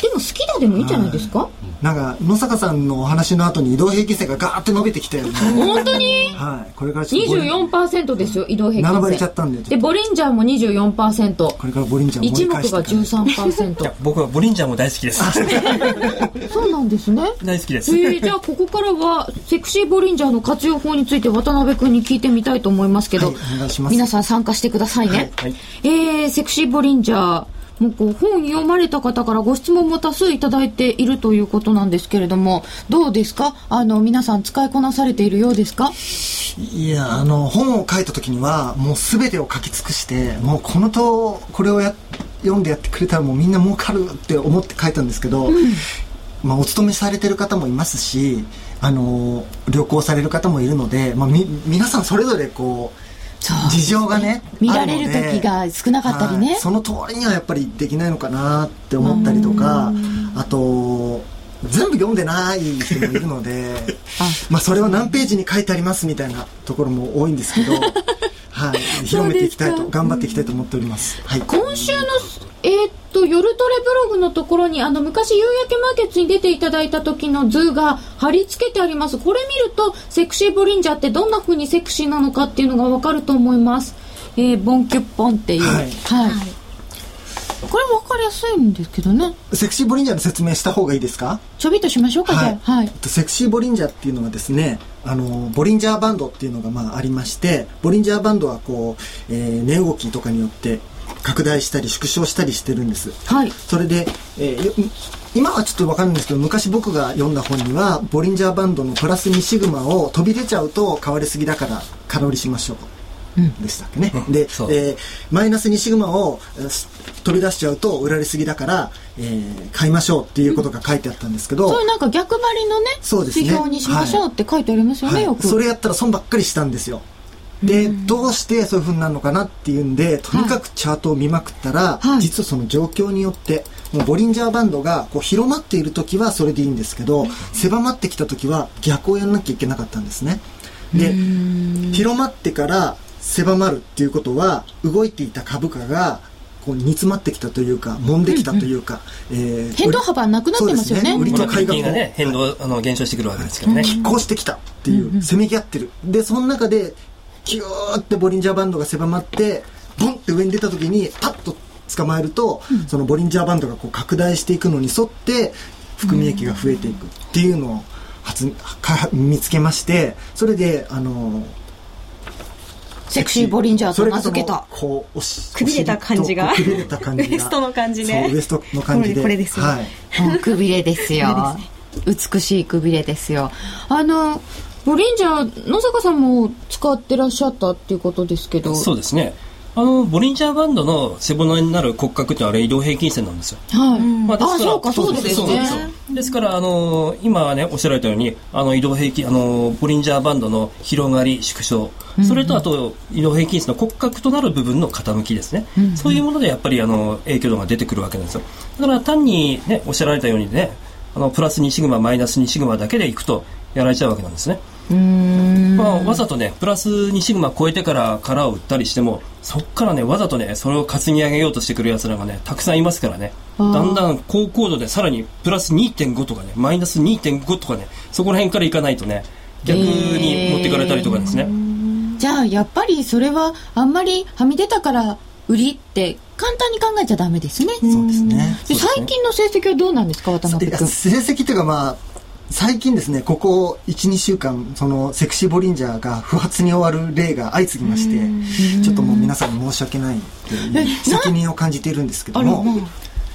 でも好きだでもいいんじゃないですか、なんか野坂さんのお話の後に移動平均線がガーって伸びてきたよね。本当に？はい。これからちょっとボリ24%ですよ移動平均線。並ばれちゃったんででボリンジャーも24%これからボリンジャー一目が盛り返して13%いや僕はボリンジャーも大好きです。そう。なんですね。大好きです。えー、じゃあここからはセクシーボリンジャーの活用法について渡辺君に聞いてみたいと思いますけど、はいお願いします。皆さん参加してくださいね、はい。えー、セクシーボリンジャーもうこう本読まれた方からご質問も多数いただいているということなんですけれどもどうですか？あの皆さん使いこなされているようですか？いやあの本を書いた時にはもう全てを書き尽くしてもうこのとこれをや読んでやってくれたらもうみんな儲かるって思って書いたんですけど、まあ、お勤めされてる方もいますしあの旅行される方もいるので、まあ、み皆さんそれぞれこう事情がね見られる時が少なかったりね。はい。その通りにはやっぱりできないのかなって思ったりとかあと全部読んでない人もいるので まあそれは何ページに書いてありますみたいなところも多いんですけど、はい、広めていきたいと頑張っていきたいと思っております、はい、今週の、えーっと、夜トレブログのところに、あの、昔夕焼けマーケッツに出ていただいた時の図が貼り付けてあります。これ見ると、セクシーボリンジャーってどんな風にセクシーなのかっていうのがわかると思います。えー、ボンキュッポンっていう。はいこれわかりやすいんですけどね。セクシーボリンジャーの説明した方がいいですか？ちょびっとしましょうか、じゃあ。はいえっ。とセクシーボリンジャーっていうのはですねあのボリンジャーバンドっていうのがまあありましてボリンジャーバンドはこう、えー値動きとかによって拡大したり縮小したりしてるんです。はい。それで、えーよ今はちょっとわかるんですけど昔僕が読んだ本にはボリンジャーバンドのプラス2シグマを飛び出ちゃうと変わりすぎだから空売りしましょう。でしたっけね、で、えーマイナス2シグマをえーす飛び出しちゃうと売られすぎだから、えー買いましょうっていうことが書いてあったんですけど、そういうなんか逆張りのね、そうですね。指標にしましょうって書いてありますよね、はい。よく。それやったら損ばっかりしたんですよでどうしてそういうふうになるのかなっていうんでとにかくチャートを見まくったら、はい。実はその状況によってもうボリンジャーバンドがこう広まっている時はそれでいいんですけど狭まってきた時は逆をやらなきゃいけなかったんですね。で広まってから狭まるっていうことは動いていた株価がこう煮詰まってきたというか揉んできたというか、えー変動幅なくなってますよね。そうです売りと買いがね変動あの減少してくるわけですけどね、拮抗してきたっていう、せめぎ合ってる。でその中でキューってボリンジャーバンドが狭まってボンって上に出た時にパッと捕まえると、そのボリンジャーバンドがこう拡大していくのに沿って含み益が増えていくっていうのを発か見つけましてそれであのセクシーボリンジャーと名付けた。こうおしくびれた感じが。くびれた感じが。ウエストの感じね。ウエストの感じで。これですよ。はい。くびれですよ。美しいくびれですよ。あの、ボリンジャー、野坂さんも使ってらっしゃったっていうことですけど。そうですねあのボリンジャーバンドの背骨になる骨格ってあれ移動平均線なんですよはい。まあ、ですからあそうかそうですねそうですから、あの今はね、おっしゃられたように、あの移動平均、あのボリンジャーバンドの広がり、縮小、それとあと移動平均線の骨格となる部分の傾きですね。そういうものでやっぱりあの影響度が出てくるわけなんですよ。だから単にね、おっしゃられたようにね、あのプラス2シグマ、マイナス2シグマだけでいくとやられちゃうわけなんですね。まあ、わざとね、プラス2シグマ超えてから殻を売ったりしても、そっからね、わざとね、それを担ぎ上げようとしてくる奴らがね、たくさんいますからね、だんだん高高度でさらにプラス2.5とかね、マイナス2.5とかね、そこら辺からいかないとね、逆に持っていかれたりとかですね。じゃあ、やっぱりそれは、あんまりはみ出たから売りって簡単に考えちゃダメですね。そうですね。で最近の成績はどうなんですか、渡辺君。成績というかまあ最近ですねここ12週間そのセクシーボリンジャーが不発に終わる例が相次ぎましてちょっともう皆さんに申し訳ないっていう責任を感じているんですけども。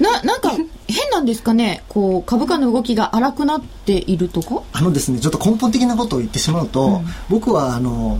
な、なんか、変なんですかね？こう、株価の動きが荒くなっているとかあのですねちょっと根本的なことを言ってしまうと、僕はあの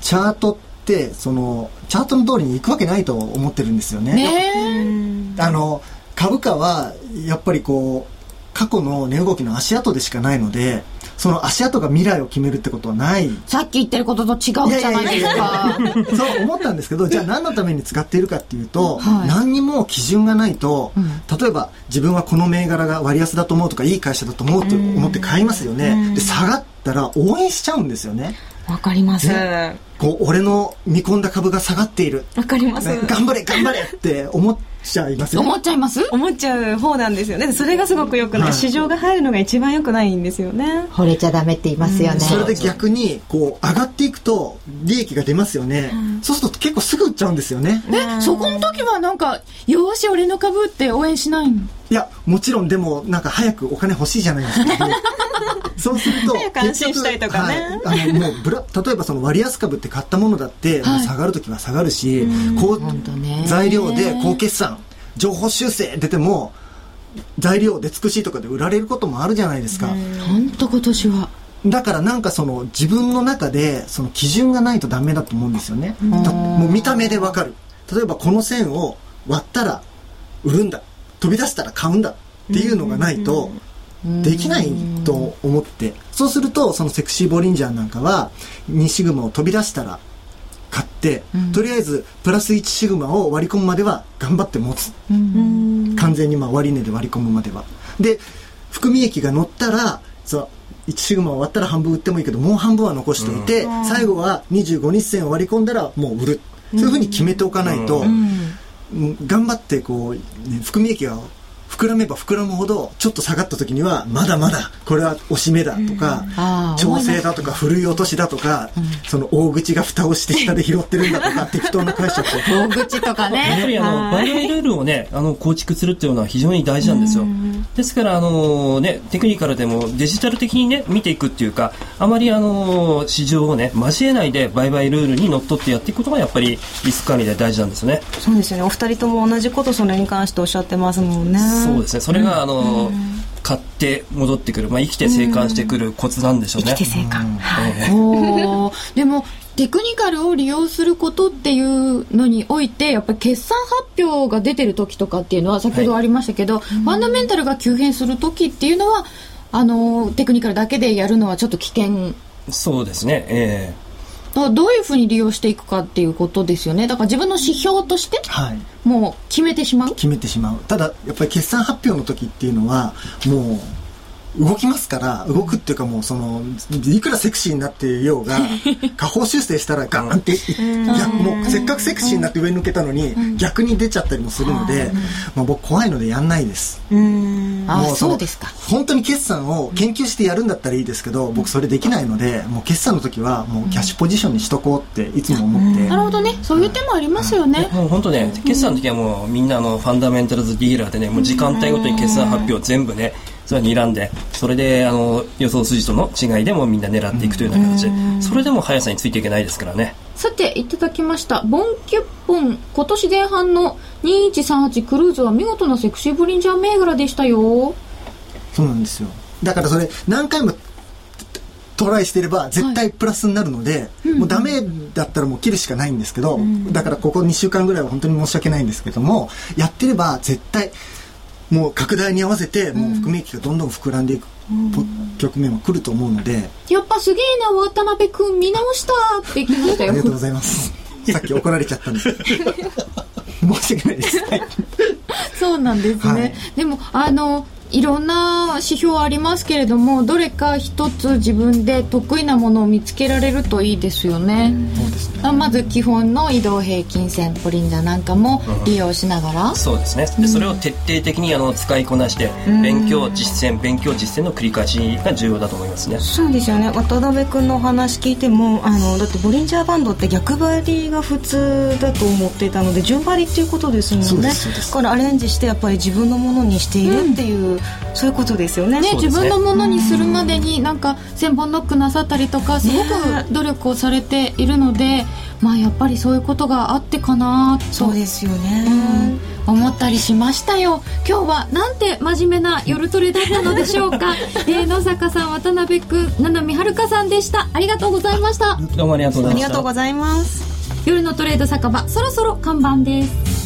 チャートってそのチャートの通りに行くわけないと思ってるんですよね。ねあの株価はやっぱりこう過去の値動きの足跡でしかないのでその足跡が未来を決めるってことはない。さっき言ってることと違うじゃないですか。そう思ったんですけどじゃあ何のために使っているかっていうと、はい。何にも基準がないと、例えば自分はこの銘柄が割安だと思うとかいい会社だと思うと思って買いますよね、で下がったら応援しちゃうんですよね。わかります、ね、こう俺の見込んだ株が下がっている。わかります、ね、頑張れ頑張れって思っちゃいます思っちゃいます？思っちゃう方なんですよね。それがすごくよくない、はい、市場が入るのが一番よくないんですよね。惚れちゃダメって言いますよね、うん、それで逆にこう上がっていくと利益が出ますよね、うん、そうすると結構すぐ売っちゃうんですよね。えそこの時はなんかよし俺の株って応援しないの？いやもちろんでもなんか早くお金欲しいじゃないですか、そうすると早く安心したいとかね、はい、あのもうブラ例えばその割安株って買ったものだって、もう下がる時は下がるし、こう材料で高決算情報修正出ても材料で尽くしとかで売られることもあるじゃないですか。本当今年は。だからなんかその自分の中でその基準がないとダメだと思うんですよね。もう見た目でわかる。例えばこの線を割ったら売るんだ飛び出したら買うんだっていうのがないとできないと思って。そうするとそのセクシーボリンジャーなんかは2シグマを飛び出したら買って、とりあえずプラス1シグマを割り込むまでは頑張って持つ、完全にまあ割値で割り込むまでは。で含み益が乗ったらそう1シグマ終わったら半分売ってもいいけどもう半分は残しておいて、最後は25日線を割り込んだらもう売る。そういうふうに決めておかないと、頑張ってこう、ね、含み益が膨らめば膨らむほどちょっと下がった時にはまだまだこれは押し目だとか、うん、調整だとかふるい落としだとか、うん、その大口が蓋をして下で拾ってるんだとか 適当な解釈大口とかね。やっぱりあのバイオルールをねあの構築するっていうのは非常に大事なんですよ、ですからあのねテクニカルでもデジタル的にね見ていくっていうかあまりあの市場をね交えないで売買ルールにのっとってやっていくことがやっぱりリスク管理で大事なんですね。そうですよね。お二人とも同じことそれに関しておっしゃってますもんねそうですね。それがあの、買って戻ってくる、まあ、生きて生還してくるコツなんでしょうね。生きて生還、はい、でもテクニカルを利用することっていうのにおいてやっぱり決算発表が出てる時とかっていうのは先ほどありましたけど、はい、ファンダメンタルが急変する時っていうのはあのテクニカルだけでやるのはちょっと危険。そうですね。ええ。ーどういうふうに利用していくかっていうことですよね。だから自分の指標として、もう決めてしまう。決めてしまう。ただやっぱり決算発表の時っていうのはもう動きますから動くっていうかもうそのいくらセクシーになっていようが 下方修正したらガーンって逆もうせっかくセクシーになって上に抜けたのに逆に出ちゃったりもするので、まあ、僕怖いのでやんないです。もうそうですか。本当に決算を研究してやるんだったらいいですけど僕それできないのでもう決算の時はもうキャッシュポジションにしとこうっていつも思って。なるほどね。そういう手もありますよね、もう本当ね決算の時はもうみんなのファンダメンタルズディーラーでねもう時間帯ごとに決算発表全部ねそれは睨んでそれであの予想筋との違いでもみんな狙っていくというような形でそれでも速さについていけないですからね。さていただきました。ボンキュッポン。今年前半の2138クルーズは見事なセクシーブリンジャー銘柄でしたよ。そうなんですよ。だからそれ何回もトライしてれば絶対プラスになるので、はい、もうダメだったらもう切るしかないんですけど、うん、だからここ2週間ぐらいは本当に申し訳ないんですけどもやってれば絶対もう拡大に合わせてもう含み益がどんどん膨らんでいく、局面は来ると思うので。やっぱすげえな渡辺君見直したって聞きましたよ。ありがとうございます。さっき怒られちゃったんで。す申し訳ないです。そうなんですね、はい、でもあのいろんな指標ありますけれどもどれか一つ自分で得意なものを見つけられるといいですよね。ね。まず基本の移動平均線ポリンダなんかも利用しながら、うん、そうですね。でそれを徹底的にあの使いこなして勉強実践勉強実践の繰り返しが重要だと思いますね。そうですよね。渡辺君のお話聞いてもあのだってボリンジャーバンドって逆張りが普通だと思っていたので順張りっていうことですもんね。だからアレンジしてやっぱり自分のものにしているっていう、うんそういうことですよね。ね、自分のものにするまでになんか千本ノックなさったりとかすごく努力をされているので、まあやっぱりそういうことがあってかなと。そうですよね、うん、思ったりしましたよ。今日はなんて真面目な夜トレだったのでしょうか、えー、野坂さん渡辺君七海遥さんでした。ありがとうございました。どうもありがとうございました。ありがとうございます。夜のトレード酒場そろそろ看板です